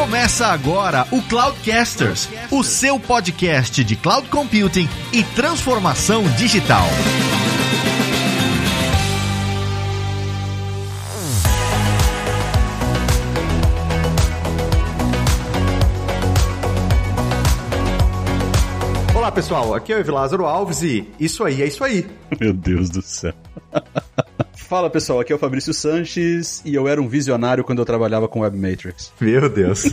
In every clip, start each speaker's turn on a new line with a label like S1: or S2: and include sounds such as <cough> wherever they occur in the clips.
S1: Começa agora o Cloudcasters, o seu podcast de cloud computing e transformação digital.
S2: Olá pessoal, aqui é o Lázaro Alves e isso aí é isso aí.
S3: Meu Deus do céu. Fala pessoal, aqui é o Fabrício Sanches e eu era um visionário quando eu trabalhava com Web Matrix.
S2: Meu Deus. <laughs>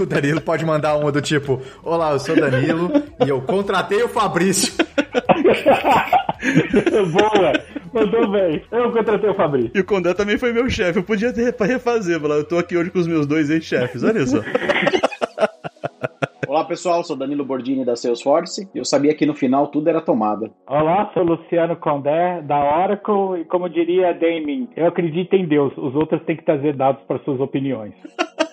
S2: o Danilo pode mandar uma do tipo: Olá, eu sou Danilo e eu contratei o Fabrício. <laughs>
S4: Boa! Mandou bem. Eu contratei o Fabrício.
S3: E o Condé também foi meu chefe. Eu podia ter refazer, falar, eu tô aqui hoje com os meus dois ex-chefes, olha só. <laughs>
S5: Olá pessoal, sou Danilo Bordini da Salesforce e eu sabia que no final tudo era tomada.
S4: Olá, sou Luciano Condé da Oracle e como diria Damien, eu acredito em Deus, os outros têm que trazer dados para suas opiniões. <laughs>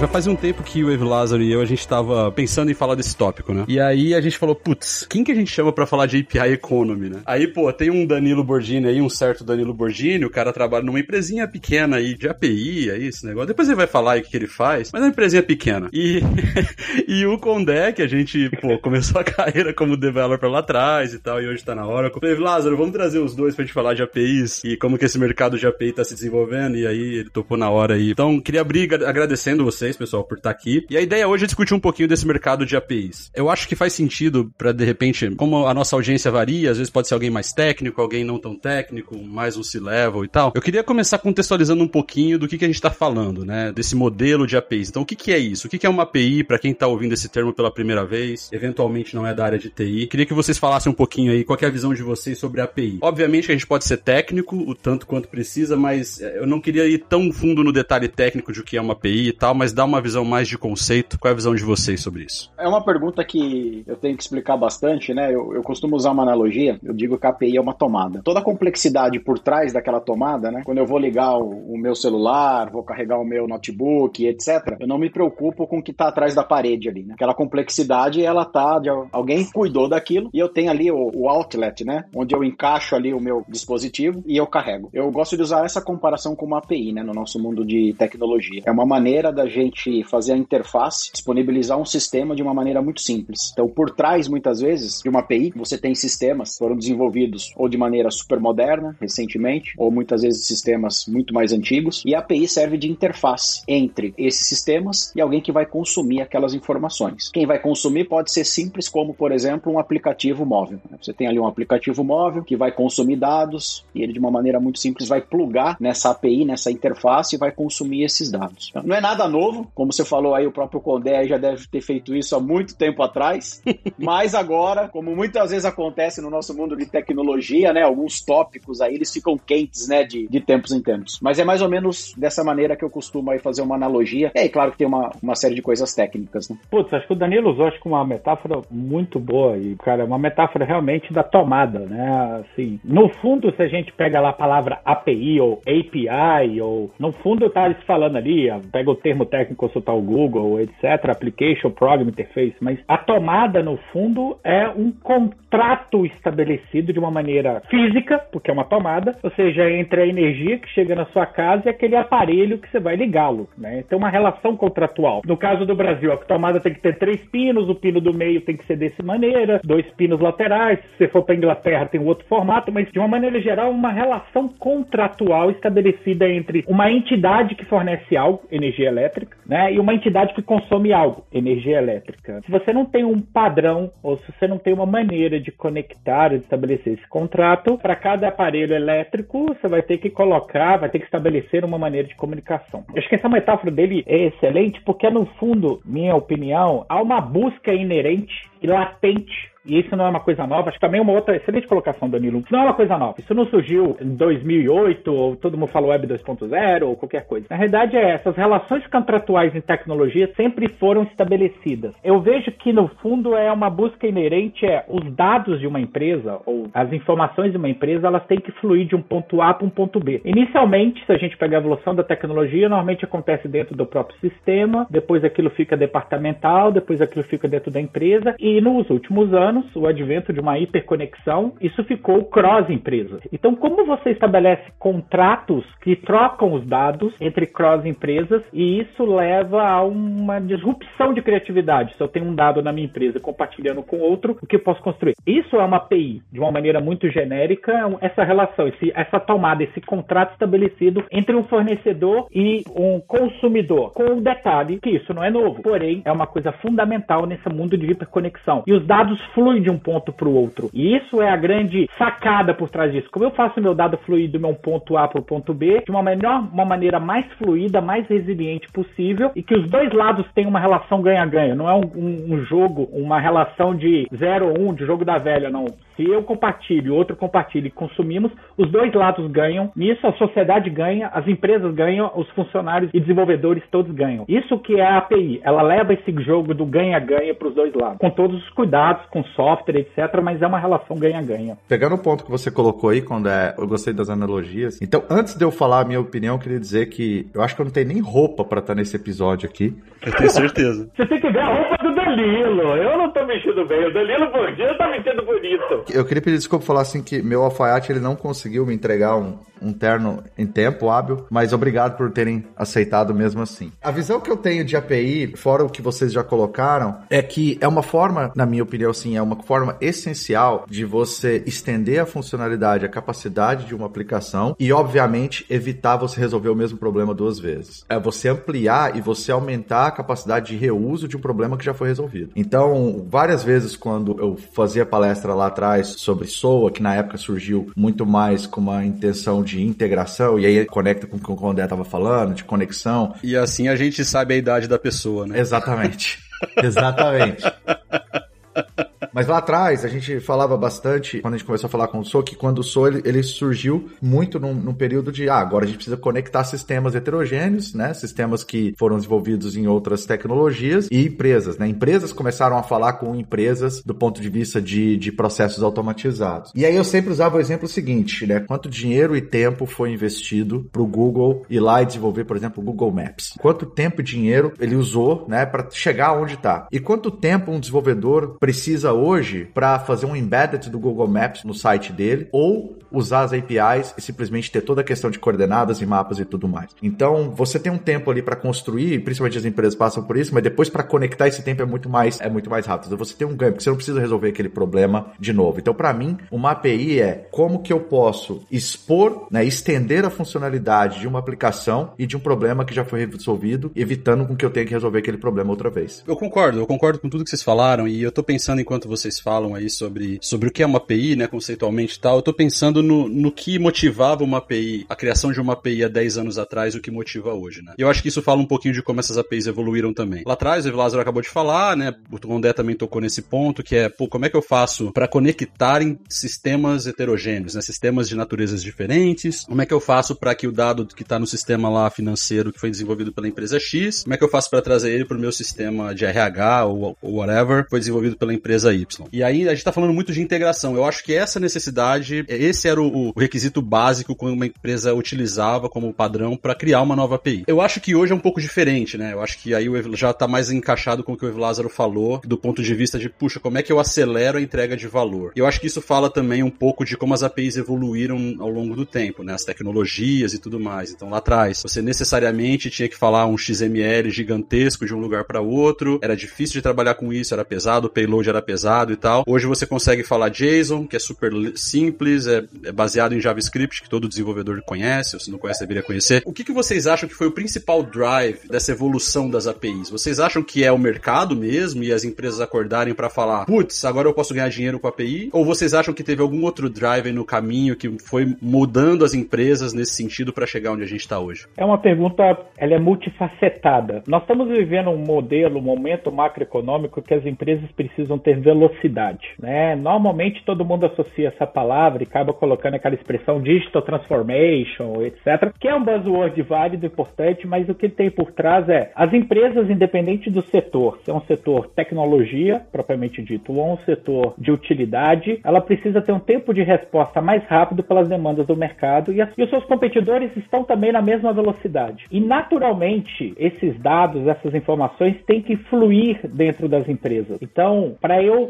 S3: Já faz um tempo que o Ev Lázaro e eu, a gente tava pensando em falar desse tópico, né? E aí a gente falou, putz, quem que a gente chama para falar de API Economy, né? Aí, pô, tem um Danilo Borgini aí, um certo Danilo Borgini, o cara trabalha numa empresinha pequena aí, de API, aí, esse negócio. Depois ele vai falar aí o que, que ele faz, mas é uma empresinha pequena. E, <laughs> e o Condé, que a gente, pô, começou a carreira como developer lá atrás e tal, e hoje tá na hora. Falei, Lázaro, vamos trazer os dois pra gente falar de APIs e como que esse mercado de API tá se desenvolvendo, e aí ele topou na hora aí. Então, queria abrir agradecendo vocês vocês, pessoal, por estar aqui. E a ideia hoje é discutir um pouquinho desse mercado de APIs. Eu acho que faz sentido para de repente, como a nossa audiência varia, às vezes pode ser alguém mais técnico, alguém não tão técnico, mais um C-level e tal. Eu queria começar contextualizando um pouquinho do que, que a gente está falando, né? Desse modelo de APIs. Então, o que, que é isso? O que, que é uma API para quem está ouvindo esse termo pela primeira vez? Eventualmente não é da área de TI. Queria que vocês falassem um pouquinho aí qual é a visão de vocês sobre a API. Obviamente que a gente pode ser técnico, o tanto quanto precisa, mas eh, eu não queria ir tão fundo no detalhe técnico de o que é uma API e tal, mas dar uma visão mais de conceito. Qual é a visão de vocês sobre isso?
S5: É uma pergunta que eu tenho que explicar bastante, né? Eu, eu costumo usar uma analogia, eu digo que a API é uma tomada. Toda a complexidade por trás daquela tomada, né? Quando eu vou ligar o, o meu celular, vou carregar o meu notebook, etc., eu não me preocupo com o que está atrás da parede ali, né? Aquela complexidade, ela tá, de, alguém cuidou daquilo e eu tenho ali o, o outlet, né? Onde eu encaixo ali o meu dispositivo e eu carrego. Eu gosto de usar essa comparação com uma API, né? No nosso mundo de tecnologia. É uma maneira da gente fazer a interface, disponibilizar um sistema de uma maneira muito simples. Então, por trás, muitas vezes, de uma API, você tem sistemas que foram desenvolvidos ou de maneira super moderna, recentemente, ou muitas vezes sistemas muito mais antigos, e a API serve de interface entre esses sistemas e alguém que vai consumir aquelas informações. Quem vai consumir pode ser simples, como, por exemplo, um aplicativo móvel. Você tem ali um aplicativo móvel que vai consumir dados e ele, de uma maneira muito simples, vai plugar nessa API, nessa interface e vai consumir esses dados. Então, não é nada novo, como você falou aí, o próprio Condé já deve ter feito isso há muito tempo atrás, <laughs> mas agora, como muitas vezes acontece no nosso mundo de tecnologia, né, alguns tópicos aí, eles ficam quentes, né, de, de tempos em tempos. Mas é mais ou menos dessa maneira que eu costumo aí fazer uma analogia. É, e claro que tem uma, uma série de coisas técnicas, né?
S4: Putz, acho que o Danilo usou acho que uma metáfora muito boa e, cara, uma metáfora realmente da tomada, né, assim, no fundo, se a gente pega lá a palavra API ou API, ou no fundo tá eles falando ali, pega o termo técnico, consultar o Google, etc., Application Program Interface, mas a tomada, no fundo, é um contrato estabelecido de uma maneira física, porque é uma tomada, ou seja, entre a energia que chega na sua casa e aquele aparelho que você vai ligá-lo, né? Tem uma relação contratual. No caso do Brasil, a tomada tem que ter três pinos, o pino do meio tem que ser dessa maneira, dois pinos laterais, se você for para Inglaterra tem outro formato, mas de uma maneira geral, uma relação contratual estabelecida entre uma entidade que fornece algo, energia elétrica, né, e uma entidade que consome algo, energia elétrica. Se você não tem um padrão ou se você não tem uma maneira de conectar, de estabelecer esse contrato, para cada aparelho elétrico, você vai ter que colocar, vai ter que estabelecer uma maneira de comunicação. Eu acho que essa metáfora dele é excelente porque, no fundo, minha opinião, há uma busca inerente e latente e isso não é uma coisa nova, acho que também é uma outra excelente colocação, Danilo. Isso não é uma coisa nova. Isso não surgiu em 2008, ou todo mundo falou Web 2.0, ou qualquer coisa. Na realidade, é essas relações contratuais em tecnologia sempre foram estabelecidas. Eu vejo que, no fundo, é uma busca inerente, é os dados de uma empresa, ou as informações de uma empresa, elas têm que fluir de um ponto A para um ponto B. Inicialmente, se a gente pegar a evolução da tecnologia, normalmente acontece dentro do próprio sistema, depois aquilo fica departamental, depois aquilo fica dentro da empresa, e nos últimos anos, o advento de uma hiperconexão, isso ficou cross-empresa. Então, como você estabelece contratos que trocam os dados entre cross-empresas, e isso leva a uma disrupção de criatividade. Se eu tenho um dado na minha empresa compartilhando com outro, o que eu posso construir? Isso é uma API, de uma maneira muito genérica, essa relação, esse, essa tomada, esse contrato estabelecido entre um fornecedor e um consumidor, com o detalhe que isso não é novo, porém é uma coisa fundamental nesse mundo de hiperconexão. E os dados fluem de um ponto para o outro. E isso é a grande sacada por trás disso. Como eu faço meu dado fluir do meu ponto A para o ponto B de uma, melhor, uma maneira mais fluida, mais resiliente possível e que os dois lados tenham uma relação ganha-ganha. Não é um, um, um jogo, uma relação de 0 ou 1, um, de jogo da velha, não. Se eu compartilho, outro compartilha e consumimos, os dois lados ganham. Nisso a sociedade ganha, as empresas ganham, os funcionários e desenvolvedores todos ganham. Isso que é a API. Ela leva esse jogo do ganha-ganha para os dois lados, com todos os cuidados, com software, etc. Mas é uma relação ganha-ganha.
S2: Pegando o ponto que você colocou aí, quando é, eu gostei das analogias. Então, antes de eu falar a minha opinião, eu queria dizer que eu acho que eu não tenho nem roupa para estar nesse episódio aqui.
S3: Eu tenho certeza. <laughs>
S4: Você tem que ver a roupa do Danilo. Eu não tô vestindo bem. O Danilo Bordinho tá vestindo bonito.
S2: Eu queria pedir desculpa falar assim que meu alfaiate ele não conseguiu me entregar um, um terno em tempo hábil, mas obrigado por terem aceitado mesmo assim. A visão que eu tenho de API, fora o que vocês já colocaram, é que é uma forma, na minha opinião, sim, é uma forma essencial de você estender a funcionalidade, a capacidade de uma aplicação e, obviamente, evitar você resolver o mesmo problema duas vezes. É você ampliar e você aumentar a capacidade de reuso de um problema que já foi resolvido. Então, várias vezes quando eu fazia palestra lá atrás sobre SOA, que na época surgiu muito mais com uma intenção de integração, e aí conecta com o que o André estava falando, de conexão.
S3: E assim a gente sabe a idade da pessoa, né?
S2: Exatamente. <laughs> Exatamente. <laughs> Mas lá atrás, a gente falava bastante, quando a gente começou a falar com o So, que quando o So ele, ele surgiu muito num, num, período de, ah, agora a gente precisa conectar sistemas heterogêneos, né? Sistemas que foram desenvolvidos em outras tecnologias e empresas, né? Empresas começaram a falar com empresas do ponto de vista de, de processos automatizados. E aí eu sempre usava o exemplo seguinte, né? Quanto dinheiro e tempo foi investido para o Google ir lá e desenvolver, por exemplo, o Google Maps? Quanto tempo e dinheiro ele usou, né, para chegar onde está? E quanto tempo um desenvolvedor precisa hoje para fazer um embedded do Google Maps no site dele ou usar as APIs e simplesmente ter toda a questão de coordenadas e mapas e tudo mais. Então, você tem um tempo ali para construir, principalmente as empresas passam por isso, mas depois para conectar esse tempo é muito mais é muito mais rápido. Você tem um ganho, porque você não precisa resolver aquele problema de novo. Então, para mim, uma API é como que eu posso expor, né, estender a funcionalidade de uma aplicação e de um problema que já foi resolvido, evitando com que eu tenha que resolver aquele problema outra vez.
S3: Eu concordo, eu concordo com tudo que vocês falaram e eu tô pensando enquanto vocês falam aí sobre, sobre o que é uma API, né, conceitualmente e tal, eu tô pensando no, no que motivava uma API, a criação de uma API há 10 anos atrás, o que motiva hoje, né? E eu acho que isso fala um pouquinho de como essas APIs evoluíram também. Lá atrás, o Lázaro acabou de falar, né, o Tondé também tocou nesse ponto, que é, pô, como é que eu faço para conectar em sistemas heterogêneos, né, sistemas de naturezas diferentes? Como é que eu faço para que o dado que tá no sistema lá financeiro que foi desenvolvido pela empresa X, como é que eu faço para trazer ele pro meu sistema de RH ou, ou whatever, foi desenvolvido pela empresa Y? E aí a gente tá falando muito de integração. Eu acho que essa necessidade, esse era o, o requisito básico que uma empresa utilizava como padrão para criar uma nova API. Eu acho que hoje é um pouco diferente, né? Eu acho que aí o já tá mais encaixado com o que o Evo Lázaro falou, do ponto de vista de, puxa, como é que eu acelero a entrega de valor? Eu acho que isso fala também um pouco de como as APIs evoluíram ao longo do tempo, né? As tecnologias e tudo mais. Então lá atrás, você necessariamente tinha que falar um XML gigantesco de um lugar para outro, era difícil de trabalhar com isso, era pesado, o payload era pesado e tal. Hoje você consegue falar JSON, que é super simples, é, é baseado em JavaScript, que todo desenvolvedor conhece, ou se não conhece, deveria conhecer. O que, que vocês acham que foi o principal drive dessa evolução das APIs? Vocês acham que é o mercado mesmo e as empresas acordarem para falar, putz, agora eu posso ganhar dinheiro com a API? Ou vocês acham que teve algum outro drive no caminho que foi mudando as empresas nesse sentido para chegar onde a gente está hoje?
S4: É uma pergunta, ela é multifacetada. Nós estamos vivendo um modelo, um momento macroeconômico que as empresas precisam ter velocidade velocidade. Né? Normalmente todo mundo associa essa palavra e acaba colocando aquela expressão digital transformation, etc., que é um buzzword válido, importante, mas o que tem por trás é as empresas, independente do setor, se é um setor tecnologia, propriamente dito, ou um setor de utilidade, ela precisa ter um tempo de resposta mais rápido pelas demandas do mercado e, as, e os seus competidores estão também na mesma velocidade. E naturalmente, esses dados, essas informações têm que fluir dentro das empresas. Então, para eu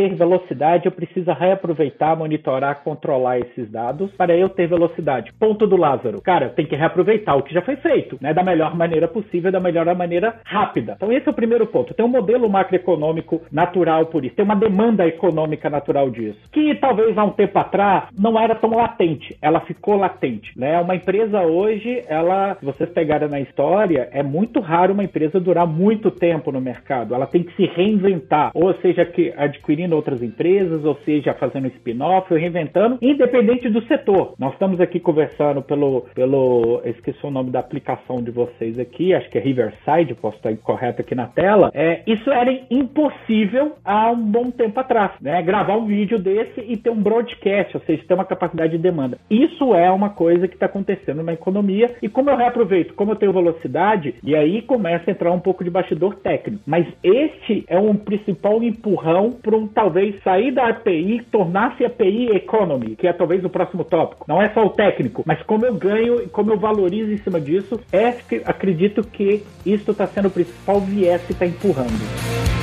S4: ter velocidade, eu preciso reaproveitar, monitorar, controlar esses dados para eu ter velocidade. Ponto do Lázaro. Cara, tem que reaproveitar o que já foi feito, né? Da melhor maneira possível, da melhor maneira rápida. Então, esse é o primeiro ponto. Tem um modelo macroeconômico natural por isso. Tem uma demanda econômica natural disso. Que talvez há um tempo atrás não era tão latente. Ela ficou latente, né? Uma empresa hoje, ela, se vocês pegarem na história, é muito raro uma empresa durar muito tempo no mercado. Ela tem que se reinventar, ou seja, que adquirindo outras empresas, ou seja, fazendo spin-off reinventando, independente do setor. Nós estamos aqui conversando pelo, pelo, esqueci o nome da aplicação de vocês aqui, acho que é Riverside, posso estar incorreto aqui na tela. É, isso era impossível há um bom tempo atrás, né? Gravar um vídeo desse e ter um broadcast, ou seja, ter uma capacidade de demanda. Isso é uma coisa que está acontecendo na economia e como eu reaproveito, como eu tenho velocidade, e aí começa a entrar um pouco de bastidor técnico. Mas este é um principal empurrão para um talvez sair da API tornar-se API Economy, que é talvez o próximo tópico. Não é só o técnico, mas como eu ganho e como eu valorizo em cima disso, é acredito que isso está sendo o principal viés que está empurrando.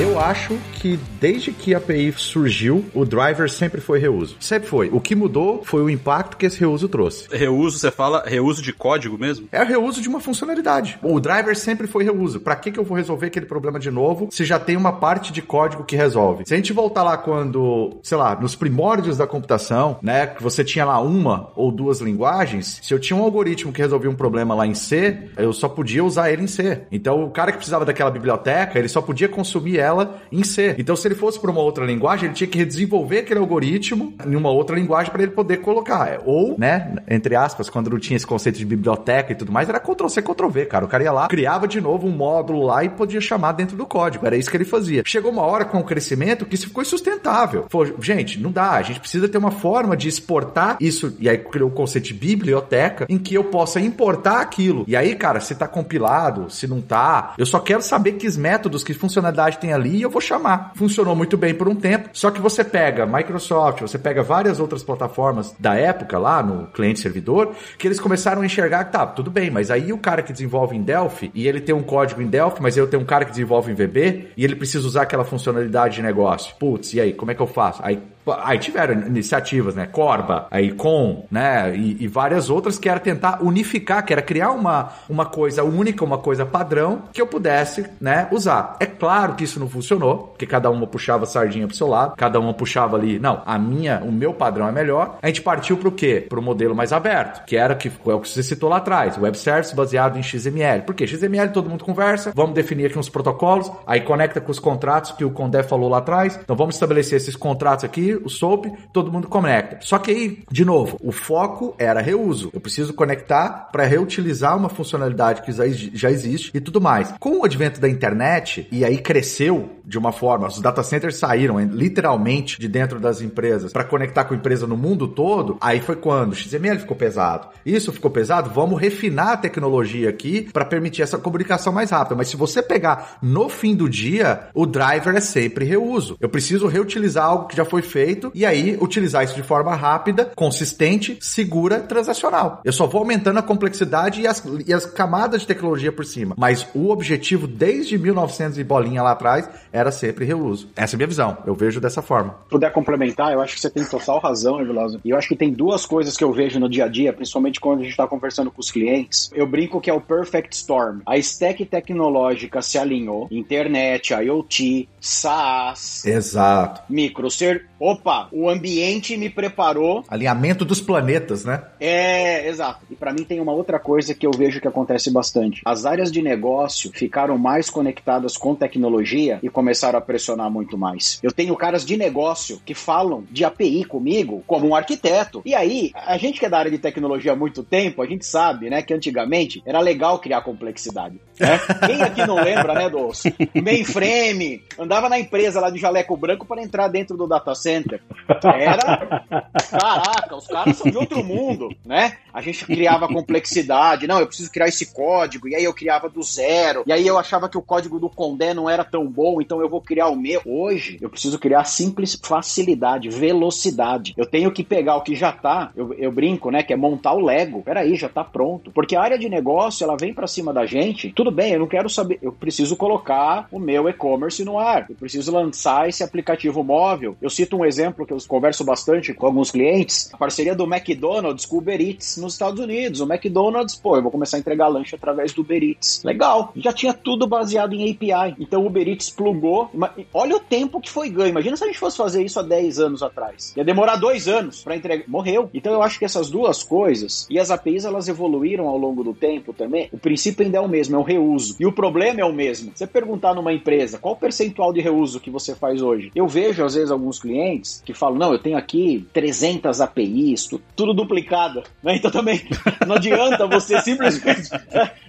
S2: Eu acho que desde que a API surgiu, o driver sempre foi reuso. Sempre foi. O que mudou foi o impacto que esse reuso trouxe.
S3: Reuso, você fala reuso de código mesmo?
S2: É o reuso de uma funcionalidade. O driver sempre foi reuso. Para que, que eu vou resolver aquele problema de novo se já tem uma parte de código que resolve? Se a gente voltar lá quando, sei lá, nos primórdios da computação, né, que você tinha lá uma ou duas linguagens, se eu tinha um algoritmo que resolvia um problema lá em C, eu só podia usar ele em C. Então o cara que precisava daquela biblioteca, ele só podia consumir ela ela em C. Então, se ele fosse para uma outra linguagem, ele tinha que desenvolver aquele algoritmo em uma outra linguagem para ele poder colocar. Ou, né, entre aspas, quando não tinha esse conceito de biblioteca e tudo mais, era Ctrl-C, Ctrl-V, cara. O cara ia lá, criava de novo um módulo lá e podia chamar dentro do código. Era isso que ele fazia. Chegou uma hora com o crescimento que isso ficou insustentável. Falou, gente, não dá. A gente precisa ter uma forma de exportar isso. E aí criou o conceito de biblioteca em que eu possa importar aquilo. E aí, cara, se tá compilado, se não tá, eu só quero saber que métodos, que funcionalidade tem ali ali e eu vou chamar. Funcionou muito bem por um tempo, só que você pega Microsoft, você pega várias outras plataformas da época lá no cliente-servidor, que eles começaram a enxergar que tá, tudo bem, mas aí o cara que desenvolve em Delphi e ele tem um código em Delphi, mas eu tenho um cara que desenvolve em VB e ele precisa usar aquela funcionalidade de negócio. Putz, e aí, como é que eu faço? Aí Aí tiveram iniciativas, né? Corba, aí Com, né? E, e, várias outras que era tentar unificar, que era criar uma, uma coisa única, uma coisa padrão que eu pudesse, né, usar. É claro que isso não funcionou, porque cada uma puxava a sardinha pro seu lado, cada uma puxava ali, não, a minha, o meu padrão é melhor. A gente partiu pro quê? Pro modelo mais aberto, que era que é o que você citou lá atrás, web service baseado em XML. Por quê? XML todo mundo conversa, vamos definir aqui uns protocolos, aí conecta com os contratos que o Condé falou lá atrás. Então vamos estabelecer esses contratos aqui, o SOAP, todo mundo conecta. Só que aí, de novo, o foco era reuso. Eu preciso conectar para reutilizar uma funcionalidade que já existe e tudo mais. Com o advento da internet, e aí cresceu de uma forma, os data centers saíram literalmente de dentro das empresas para conectar com a empresa no mundo todo, aí foi quando o XML ficou pesado. Isso ficou pesado, vamos refinar a tecnologia aqui para permitir essa comunicação mais rápida. Mas se você pegar no fim do dia, o driver é sempre reuso. Eu preciso reutilizar algo que já foi feito feito e aí utilizar isso de forma rápida, consistente, segura, transacional. Eu só vou aumentando a complexidade e as, e as camadas de tecnologia por cima. Mas o objetivo desde 1900 e bolinha lá atrás era sempre reuso. Essa é a minha visão. Eu vejo dessa forma.
S5: Puder complementar, eu acho que você tem total razão, Eveloso. E eu acho que tem duas coisas que eu vejo no dia a dia, principalmente quando a gente está conversando com os clientes. Eu brinco que é o perfect storm. A stack tecnológica se alinhou, internet, IoT, SaaS,
S2: Exato.
S5: microser. Opa, o ambiente me preparou.
S2: Alinhamento dos planetas, né?
S5: É, exato. E para mim tem uma outra coisa que eu vejo que acontece bastante. As áreas de negócio ficaram mais conectadas com tecnologia e começaram a pressionar muito mais. Eu tenho caras de negócio que falam de API comigo como um arquiteto. E aí, a gente que é da área de tecnologia há muito tempo, a gente sabe, né, que antigamente era legal criar complexidade. Né? <laughs> Quem aqui não lembra, né, dos mainframe, andava na empresa lá de jaleco branco para entrar dentro do data center. Era. Caraca, os caras são de outro mundo, né? A gente criava complexidade. Não, eu preciso criar esse código. E aí eu criava do zero. E aí eu achava que o código do Condé não era tão bom, então eu vou criar o meu. Hoje, eu preciso criar simples facilidade, velocidade. Eu tenho que pegar o que já tá, eu, eu brinco, né? Que é montar o Lego. Peraí, já tá pronto. Porque a área de negócio, ela vem para cima da gente. Tudo bem, eu não quero saber. Eu preciso colocar o meu e-commerce no ar. Eu preciso lançar esse aplicativo móvel. Eu cito um exemplo que eu converso bastante com alguns clientes: a parceria do McDonald's com o Uber Eats nos Estados Unidos. O McDonald's, pô, eu vou começar a entregar lanche através do Uber Eats. Legal. Já tinha tudo baseado em API. Então o Uber Eats plugou. Olha o tempo que foi ganho. Imagina se a gente fosse fazer isso há 10 anos atrás. Ia demorar dois anos para entregar. Morreu. Então eu acho que essas duas coisas e as APIs elas evoluíram ao longo do tempo também. O princípio ainda é o mesmo, é o reuso. E o problema é o mesmo. Você perguntar numa empresa qual o percentual de reuso que você faz hoje. Eu vejo às vezes alguns clientes que falam: "Não, eu tenho aqui 300 APIs, tudo duplicado". Né? Então também <laughs> não adianta você simplesmente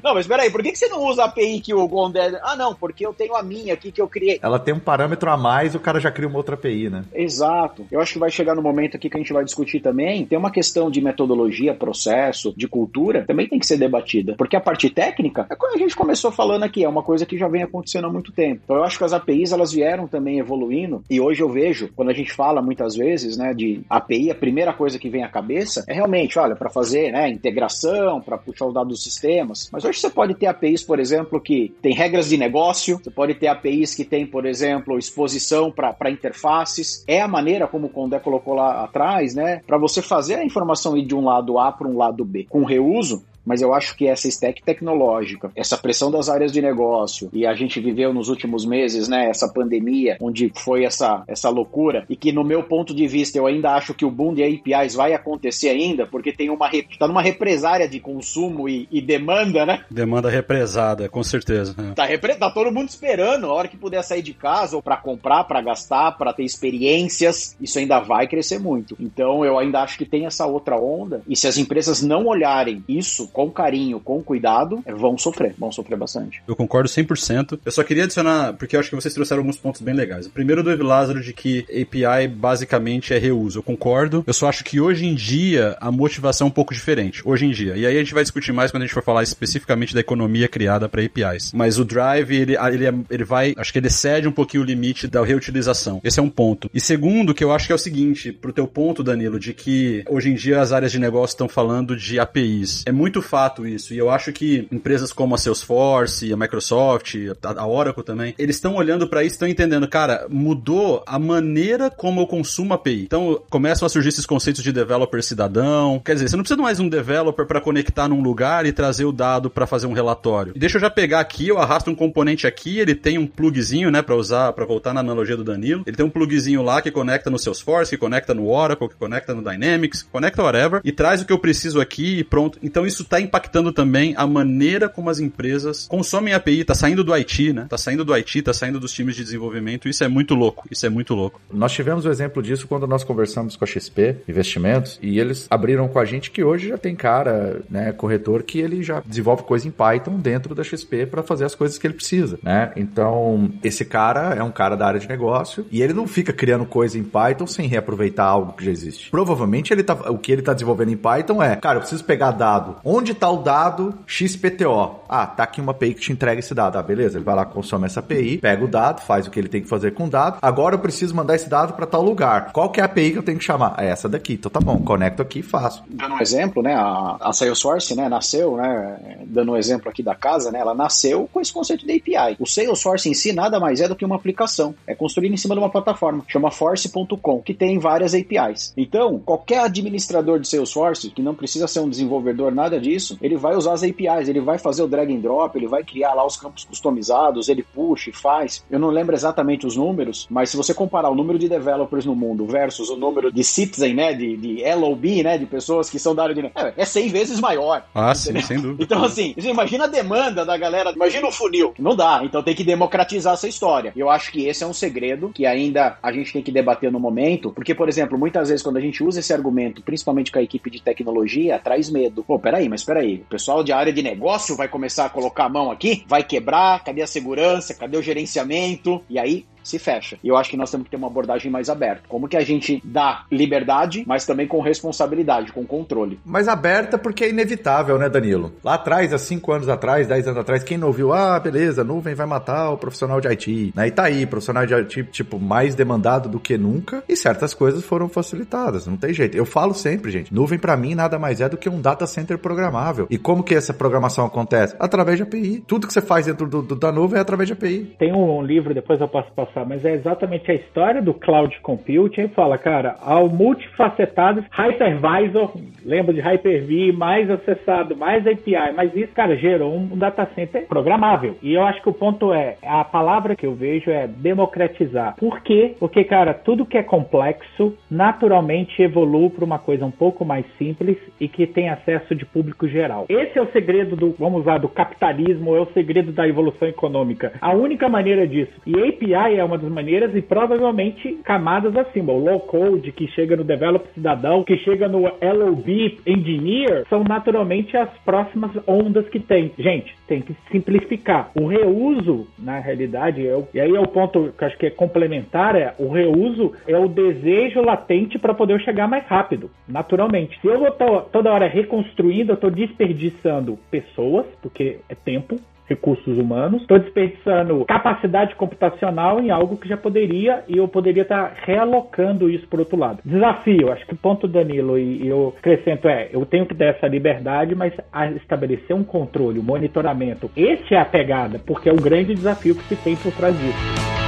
S5: Não, mas espera aí, por que você não usa a API que o Gondé... Ah, não, porque eu tenho a minha aqui que eu criei.
S2: Ela tem um parâmetro a mais, o cara já cria uma outra API, né?
S5: Exato. Eu acho que vai chegar no momento aqui que a gente vai discutir também. Tem uma questão de metodologia, processo, de cultura, também tem que ser debatida. Porque a parte técnica, é como a gente começou falando aqui, é uma coisa que já vem acontecendo há muito tempo. Então eu acho que as APIs, elas vieram também evoluindo. E hoje eu vejo, quando a gente fala muitas vezes, né, de API, a primeira coisa que vem à cabeça é realmente, olha, para fazer, né, integração, para puxar os dados dos sistemas. Mas hoje você pode ter APIs, por exemplo, que tem regras de negócio, você pode ter APIs que tem, por exemplo, exposição para interfaces. É a maneira como o Condé colocou lá atrás, né? Para você fazer a informação ir de um lado A para um lado B com reuso, mas eu acho que essa stack tecnológica, essa pressão das áreas de negócio, e a gente viveu nos últimos meses, né, essa pandemia, onde foi essa, essa loucura, e que no meu ponto de vista eu ainda acho que o boom de APIs vai acontecer ainda, porque tem uma tá numa represária de consumo e, e demanda, né?
S3: Demanda represada, com certeza.
S5: É. Tá, repre... tá todo mundo esperando a hora que puder sair de casa ou para comprar, para gastar, para ter experiências, isso ainda vai crescer muito. Então eu ainda acho que tem essa outra onda, e se as empresas não olharem isso com carinho, com cuidado, vão sofrer, vão sofrer bastante.
S3: Eu concordo 100%. Eu só queria adicionar, porque eu acho que vocês trouxeram alguns pontos bem legais. O primeiro do Evi Lázaro de que API basicamente é reuso. Eu concordo. Eu só acho que hoje em dia a motivação é um pouco diferente. Hoje em dia. E aí a gente vai discutir mais quando a gente for falar especificamente da economia criada para APIs. Mas o Drive, ele, ele, é, ele vai, acho que ele excede um pouquinho o limite da reutilização. Esse é um ponto. E segundo, que eu acho que é o seguinte, pro teu ponto, Danilo, de que hoje em dia as áreas de negócio estão falando de APIs. É muito fato isso. E eu acho que empresas como a Salesforce, a Microsoft, a Oracle também, eles estão olhando para isso, estão entendendo, cara, mudou a maneira como eu consumo API. Então começam a surgir esses conceitos de developer cidadão. Quer dizer, você não precisa mais um developer para conectar num lugar e trazer o dado para fazer um relatório. E deixa eu já pegar aqui, eu arrasto um componente aqui, ele tem um plugzinho, né, para usar, para voltar na analogia do Danilo. Ele tem um plugzinho lá que conecta no Salesforce, que conecta no Oracle, que conecta no Dynamics, conecta whatever e traz o que eu preciso aqui e pronto. Então isso tá impactando também a maneira como as empresas consomem API, tá saindo do IT, né? Tá saindo do IT, tá saindo dos times de desenvolvimento. Isso é muito louco. Isso é muito louco.
S2: Nós tivemos o um exemplo disso quando nós conversamos com a XP Investimentos e eles abriram com a gente que hoje já tem cara, né, corretor que ele já desenvolve coisa em Python dentro da XP para fazer as coisas que ele precisa, né? Então, esse cara é um cara da área de negócio e ele não fica criando coisa em Python sem reaproveitar algo que já existe. Provavelmente ele tá, o que ele tá desenvolvendo em Python é, cara, eu preciso pegar dado. Onde tá o dado XPTO? Ah, tá aqui uma API que te entrega esse dado. Ah, beleza, ele vai lá, consome essa API, pega o dado, faz o que ele tem que fazer com o dado. Agora eu preciso mandar esse dado para tal lugar. Qual que é a API que eu tenho que chamar? É essa daqui. Então tá bom, conecto aqui e faço.
S5: Dando um exemplo, né, a, a Salesforce, né, nasceu, né, dando um exemplo aqui da casa, né, ela nasceu com esse conceito de API. O Salesforce em si nada mais é do que uma aplicação. É construído em cima de uma plataforma, chama force.com, que tem várias APIs. Então, qualquer administrador de Salesforce, que não precisa ser um desenvolvedor, nada disso, disso, ele vai usar as APIs, ele vai fazer o drag and drop, ele vai criar lá os campos customizados, ele puxa e faz. Eu não lembro exatamente os números, mas se você comparar o número de developers no mundo versus o número de citizen, né, de, de LOB, né, de pessoas que são da área de... É, é 100 vezes maior.
S3: Ah, entendeu? sim, sem dúvida.
S5: Então, assim, imagina a demanda da galera, imagina o funil. Não dá, então tem que democratizar essa história. E eu acho que esse é um segredo que ainda a gente tem que debater no momento, porque, por exemplo, muitas vezes quando a gente usa esse argumento, principalmente com a equipe de tecnologia, traz medo. Pô, peraí, mas peraí, o pessoal de área de negócio vai começar a colocar a mão aqui? Vai quebrar? Cadê a segurança? Cadê o gerenciamento? E aí se fecha. E eu acho que nós temos que ter uma abordagem mais aberta. Como que a gente dá liberdade, mas também com responsabilidade, com controle.
S2: Mas aberta porque é inevitável, né, Danilo? Lá atrás, há 5 anos atrás, 10 anos atrás, quem não ouviu, ah, beleza, nuvem vai matar o profissional de IT. Né? E tá aí, profissional de IT, tipo, mais demandado do que nunca, e certas coisas foram facilitadas, não tem jeito. Eu falo sempre, gente, nuvem para mim nada mais é do que um data center programável. E como que essa programação acontece? Através de API. Tudo que você faz dentro do, do, da nuvem é através de API.
S4: Tem um livro, depois eu posso passar passar, mas é exatamente a história do cloud computing. Fala, cara, ao multifacetado hypervisor, lembra de Hyper-V, mais acessado, mais API, mas isso, cara, gerou um data center programável. E eu acho que o ponto é, a palavra que eu vejo é democratizar. Por quê? Porque, cara, tudo que é complexo naturalmente evolui para uma coisa um pouco mais simples e que tem acesso de público geral. Esse é o segredo do, vamos usar, do capitalismo, é o segredo da evolução econômica. A única maneira disso. E API é uma das maneiras e provavelmente camadas acima. O low code que chega no develop cidadão, que chega no LOB engineer, são naturalmente as próximas ondas que tem. Gente, tem que simplificar. O reuso, na realidade, é o, e aí é o ponto que eu acho que é complementar, é o reuso é o desejo latente para poder chegar mais rápido, naturalmente. Se eu vou toda hora reconstruindo, eu estou desperdiçando pessoas, porque é tempo, recursos humanos, estou desperdiçando capacidade computacional em algo que já poderia e eu poderia estar tá realocando isso por outro lado. Desafio, acho que o ponto Danilo e, eu acrescento é, eu tenho que dar essa liberdade, mas estabelecer um controle, um monitoramento. Esse é a pegada, porque é o grande desafio que se tem por trás disso.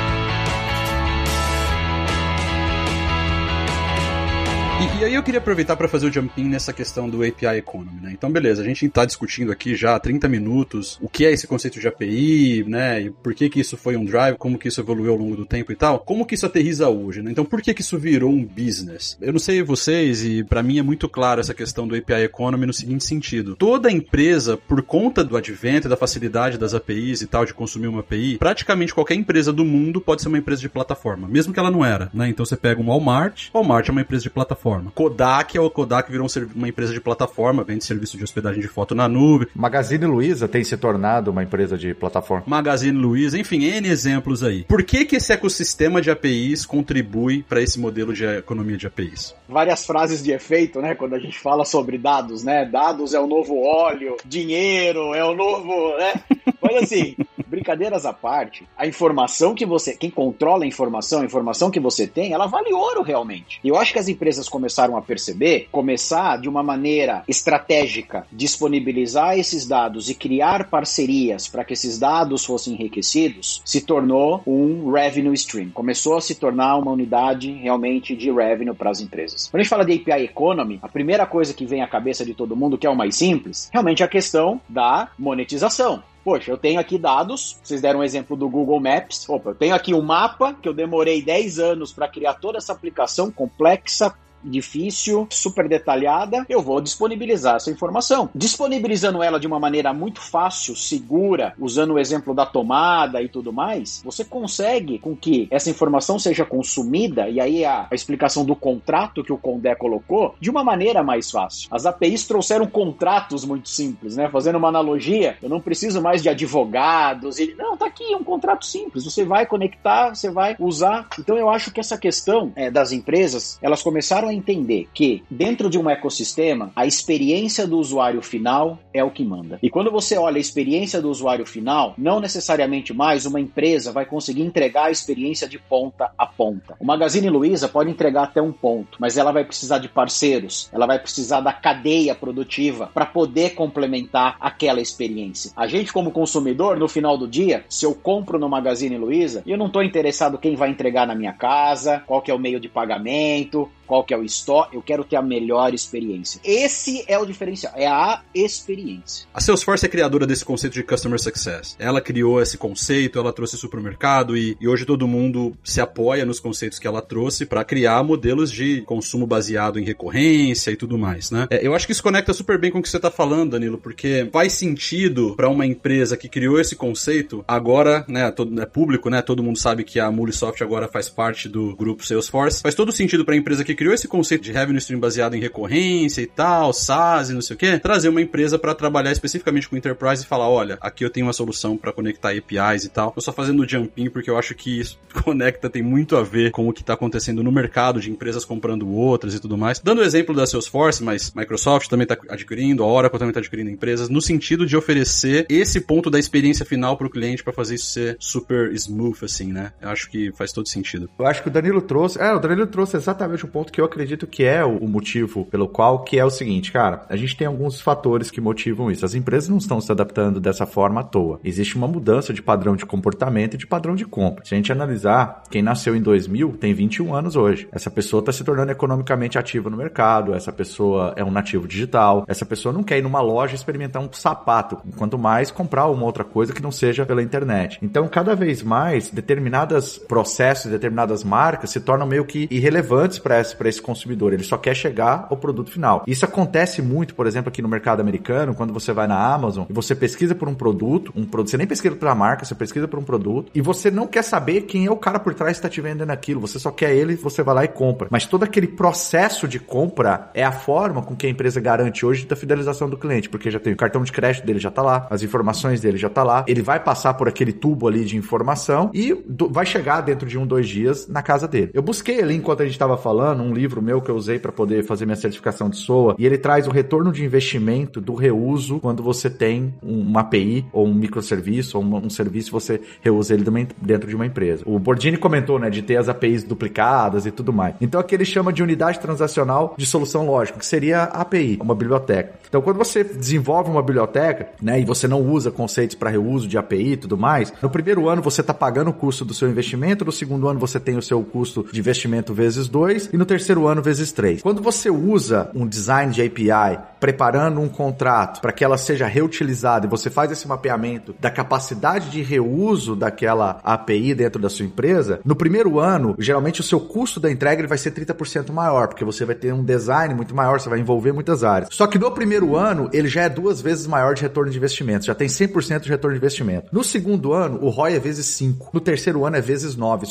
S3: E, e, aí eu queria aproveitar para fazer o jumping nessa questão do API Economy, né? Então, beleza, a gente está discutindo aqui já há 30 minutos o que é esse conceito de API, né? E por que que isso foi um drive, como que isso evoluiu ao longo do tempo e tal. Como que isso aterriza hoje, né? Então, por que que isso virou um business? Eu não sei vocês e para mim é muito claro essa questão do API Economy no seguinte sentido. Toda empresa, por conta do advento e da facilidade das APIs e tal, de consumir uma API, praticamente qualquer empresa do mundo pode ser uma empresa de plataforma, mesmo que ela não era, né? Então você pega um Walmart, Walmart é uma empresa de plataforma plataforma. Kodak é o Kodak virou uma empresa de plataforma, vende serviço de hospedagem de foto na nuvem.
S2: Magazine Luiza tem se tornado uma empresa de plataforma.
S3: Magazine Luiza, enfim, N exemplos aí. Por que que esse ecossistema de APIs contribui para esse modelo de economia de APIs?
S5: Várias frases de efeito, né, quando a gente fala sobre dados, né? Dados é o novo óleo, dinheiro é o novo, né? <laughs> Mas assim, brincadeiras à parte, a informação que você, quem controla a informação, a informação que você tem, ela vale ouro realmente. E eu acho que as empresas começaram a perceber, começar de uma maneira estratégica, disponibilizar esses dados e criar parcerias para que esses dados fossem enriquecidos, se tornou um revenue stream. Começou a se tornar uma unidade realmente de revenue para as empresas. Quando a gente fala de API Economy, a primeira coisa que vem à cabeça de todo mundo, que é o mais simples, realmente é a questão da monetização. Poxa, eu tenho aqui dados, vocês deram um exemplo do Google Maps. Opa, eu tenho aqui um mapa que eu demorei 10 anos para criar toda essa aplicação complexa, difícil, super detalhada, eu vou disponibilizar essa informação. Disponibilizando ela de uma maneira muito fácil, segura, usando o exemplo da tomada e tudo mais, você consegue com que essa informação seja consumida, e aí a, a explicação do contrato que o Condé colocou, de uma maneira mais fácil. As APIs trouxeram contratos muito simples, né? Fazendo uma analogia, eu não preciso mais de advogados, e não, tá aqui um contrato simples, você vai conectar, você vai usar. Então eu acho que essa questão é, das empresas, elas começaram a entender que dentro de um ecossistema, a experiência do usuário final é o que manda. E quando você olha a experiência do usuário final, não necessariamente mais uma empresa vai conseguir entregar a experiência de ponta a ponta. O Magazine Luiza pode entregar até um ponto, mas ela vai precisar de parceiros, ela vai precisar da cadeia produtiva para poder complementar aquela experiência. A gente, como consumidor, no final do dia, se eu compro no Magazine Luiza, eu não estou interessado quem vai entregar na minha casa, qual que é o meio de pagamento, qual que é o o store, eu quero ter a melhor experiência. Esse é o diferencial, é a experiência.
S3: A Salesforce é criadora desse conceito de Customer Success. Ela criou esse conceito, ela trouxe isso pro mercado e, e hoje todo mundo se apoia nos conceitos que ela trouxe para criar modelos de consumo baseado em recorrência e tudo mais, né? É, eu acho que isso conecta super bem com o que você tá falando, Danilo, porque faz sentido para uma empresa que criou esse conceito, agora, né, todo, é público, né, todo mundo sabe que a Mulisoft agora faz parte do grupo Salesforce, faz todo sentido para a empresa que criou esse conceito de revenue stream baseado em recorrência e tal, SaaS e não sei o que, trazer uma empresa para trabalhar especificamente com enterprise e falar, olha, aqui eu tenho uma solução para conectar APIs e tal. Tô só fazendo o jumping porque eu acho que isso <laughs> conecta, tem muito a ver com o que está acontecendo no mercado de empresas comprando outras e tudo mais. Dando o exemplo da Salesforce, mas Microsoft também está adquirindo, a Oracle também está adquirindo empresas, no sentido de oferecer esse ponto da experiência final para o cliente para fazer isso ser super smooth, assim, né? Eu acho que faz todo sentido.
S2: Eu acho que o Danilo trouxe, é, o Danilo trouxe exatamente o ponto que eu acredito que é o, motivo pelo qual, que é o seguinte, cara, a gente tem alguns fatores que motivam isso. As empresas não estão se adaptando dessa forma à toa. Existe uma mudança de padrão de comportamento e de padrão de compra. Se a gente analisar, quem nasceu em 2000 tem 21 anos hoje. Essa pessoa está se tornando economicamente ativa no mercado, essa pessoa é um nativo digital, essa pessoa não quer ir numa loja experimentar um sapato, quanto mais comprar uma outra coisa que não seja pela internet. Então, cada vez mais, determinados processos, determinadas marcas se tornam meio que irrelevantes para esse, esse consumidor. Ele só quer chegar ao produto final. Isso acontece muito, por exemplo, aqui no mercado americano, quando você vai na Amazon e você pesquisa por um produto, um produto, você nem pesquisa pela marca, você pesquisa por um produto e você não quer saber quem é o cara por trás que está te vendendo aquilo. Você só quer ele, você vai lá e compra. Mas todo aquele processo de compra é a forma com que a empresa garante hoje da fidelização do cliente, porque já tem o cartão de crédito dele já está lá, as informações dele já está lá, ele vai passar por aquele tubo ali de informação e vai chegar dentro de um, dois dias na casa dele. Eu busquei ali enquanto a gente estava falando um livro meu que eu usei para poder fazer minha certificação de SOA e ele traz o retorno de investimento do reuso quando você tem uma API ou um microserviço ou um, um serviço você reusa ele dentro de uma empresa. O Bordini comentou, né, de ter as APIs duplicadas e tudo mais. Então aqui ele chama de unidade transacional de solução lógica, que seria a API, uma biblioteca. Então quando você desenvolve uma biblioteca, né, e você não usa conceitos para reuso de API e tudo mais, no primeiro ano você está pagando o custo do seu investimento, no segundo ano você tem o seu custo de investimento vezes dois e no terceiro ano vezes três. Quando você usa um design de API preparando um contrato para que ela seja reutilizada e você faz esse mapeamento da capacidade de reuso daquela API dentro da sua empresa, no primeiro ano, geralmente o seu custo da entrega ele vai ser 30% maior, porque você vai ter um design muito maior, você vai envolver muitas áreas. Só que no primeiro ano, ele já é duas vezes maior de retorno de investimento, já tem 100% de retorno de investimento. No segundo ano, o ROI é vezes 5. No terceiro ano é vezes 9.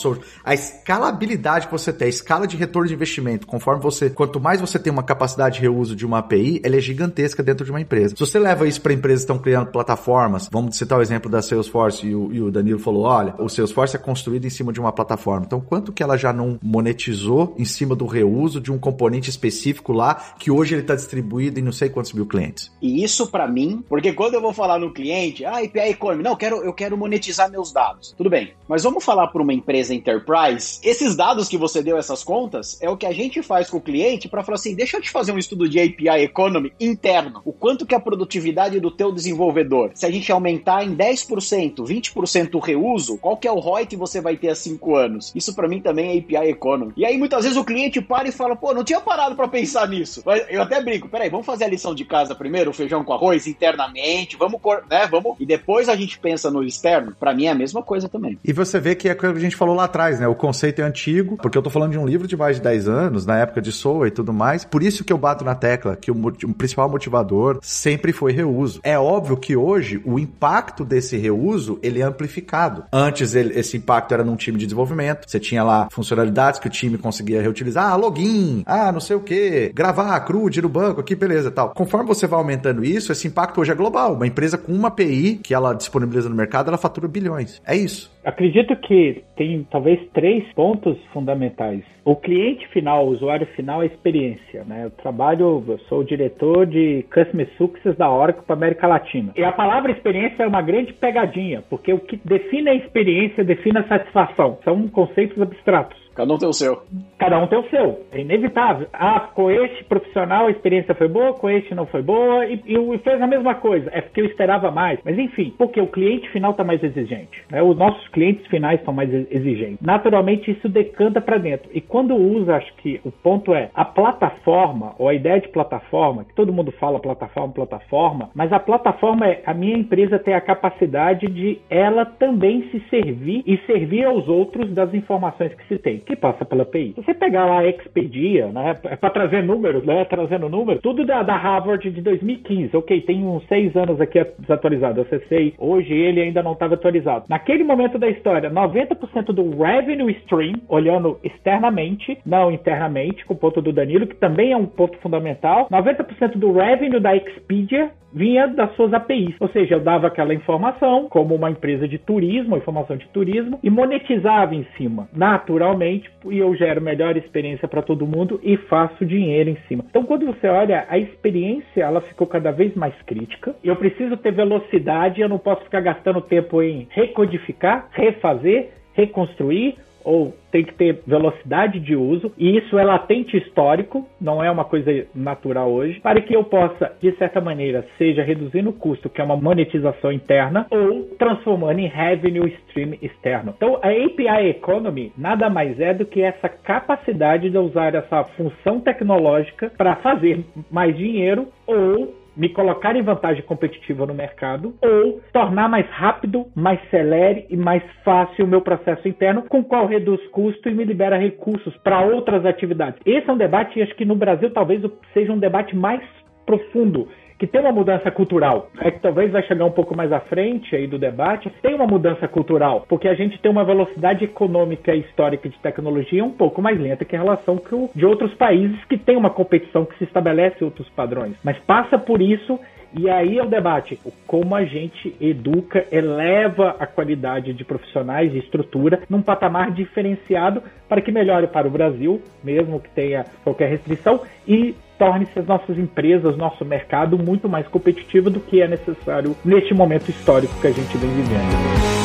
S2: A escalabilidade que você tem, a escala de retorno de investimento, conforme você, quanto mais você tem uma capacidade de reuso de uma API, ela é gigantesca dentro de uma empresa. Se você leva isso para empresas que estão criando plataformas, vamos citar o exemplo da Salesforce e o, e o Danilo falou, olha, o Salesforce é construído em cima de uma plataforma. Então, quanto que ela já não monetizou em cima do reuso de um componente específico lá, que hoje ele está distribuído em não sei quantos mil clientes?
S5: E isso para mim, porque quando eu vou falar no cliente, ah, API Economy, não, eu quero, eu quero monetizar meus dados. Tudo bem, mas vamos falar para uma empresa enterprise, esses dados que você deu, essas contas, é o que a gente faz com o cliente para falar assim, deixa eu te fazer um estudo de API Economy interno. O quanto que a produtividade do teu desenvolvedor, se a gente aumentar em 10%, 20% o reuso, qual que é o ROI que você vai ter há 5 anos? Isso para mim também é API Economy. E aí muitas vezes o cliente para e fala, pô, não tinha parado para pensar nisso. Mas eu até brinco, peraí, vamos fazer a lição de casa primeiro, o feijão com arroz internamente, vamos, né, vamos, e depois a gente pensa no externo. Para mim é a mesma coisa também.
S2: E você vê que é o que a gente falou lá atrás, né? O conceito é antigo, porque eu tô falando de um livro de mais de 10 anos, na época de SOA e tudo mais. Por isso que eu bato na tecla que o, o principal motivador sempre foi reuso. É óbvio que hoje o impacto desse reuso ele é amplificado. Antes ele, esse impacto era num time de desenvolvimento, você tinha lá funcionalidades que o time conseguia reutilizar, ah, login, ah, não sei o que, gravar, crude no banco, aqui, beleza, tal. Conforme você vai aumentando isso, esse impacto hoje é global. Uma empresa com uma API que ela disponibiliza no mercado, ela fatura bilhões. É isso.
S4: Acredito que tem talvez três pontos fundamentais. O cliente final, o usuário final, é a experiência. Né? Eu trabalho, eu sou o diretor de Customer Success da Oracle para América Latina. E a palavra experiência é uma grande pegadinha, porque o que define a experiência define a satisfação. São conceitos abstratos.
S5: Cada um tem o seu.
S4: Cada um tem o seu. É inevitável. Ah, com este profissional a experiência foi boa, com este não foi boa, e, e fez a mesma coisa. É porque eu esperava mais. Mas enfim, porque o cliente final está mais exigente. Né? Os nossos clientes finais estão mais exigentes. Naturalmente, isso decanta para dentro. E quando usa, acho que o ponto é a plataforma, ou a ideia de plataforma, que todo mundo fala plataforma, plataforma, mas a plataforma é a minha empresa ter a capacidade de ela também se servir e servir aos outros das informações que se tem, que passa pela API. Se você pegar lá a Expedia, né, é para trazer números, né, trazendo números, tudo da, da Harvard de 2015, ok, tem uns seis anos aqui desatualizado, eu acessei hoje ele ainda não estava atualizado. Naquele momento da história, 90% do revenue stream, olhando externamente, não internamente, com o ponto do Danilo, que também é um ponto fundamental, 90% do revenue da Expedia vinha das suas APIs. Ou seja, eu dava aquela informação como uma empresa de turismo, informação de turismo, e monetizava em cima, naturalmente, e eu gero melhor experiência para todo mundo e faço dinheiro em cima. Então, quando você olha, a experiência ela ficou cada vez mais crítica. Eu preciso ter velocidade, eu não posso ficar gastando tempo em recodificar, refazer, reconstruir ou tem que ter velocidade de uso, e isso é latente histórico, não é uma coisa natural hoje, para que eu possa, de certa maneira, seja reduzindo o custo, que é uma monetização interna, ou transformando em revenue stream externo. Então, a API Economy nada mais é do que essa capacidade de usar essa função tecnológica para fazer mais dinheiro ou me colocar em vantagem competitiva no mercado ou tornar mais rápido, mais celere e mais fácil o meu processo interno, com o qual reduz custo e me libera recursos para outras atividades. Esse é um debate, acho que no Brasil talvez seja um debate mais profundo que tem uma mudança cultural, é que talvez vai chegar um pouco mais à frente aí do debate, tem uma mudança cultural, porque a gente tem uma velocidade econômica e histórica de tecnologia um pouco mais lenta que em relação com de outros países que tem uma competição que se estabelece outros padrões. Mas passa por isso e aí é o debate, como a gente educa, eleva a qualidade de profissionais e estrutura num patamar diferenciado para que melhore para o Brasil, mesmo que tenha qualquer restrição, e torne-se as nossas empresas, nosso mercado muito mais competitivo do que é necessário neste momento histórico que a gente vem vivendo.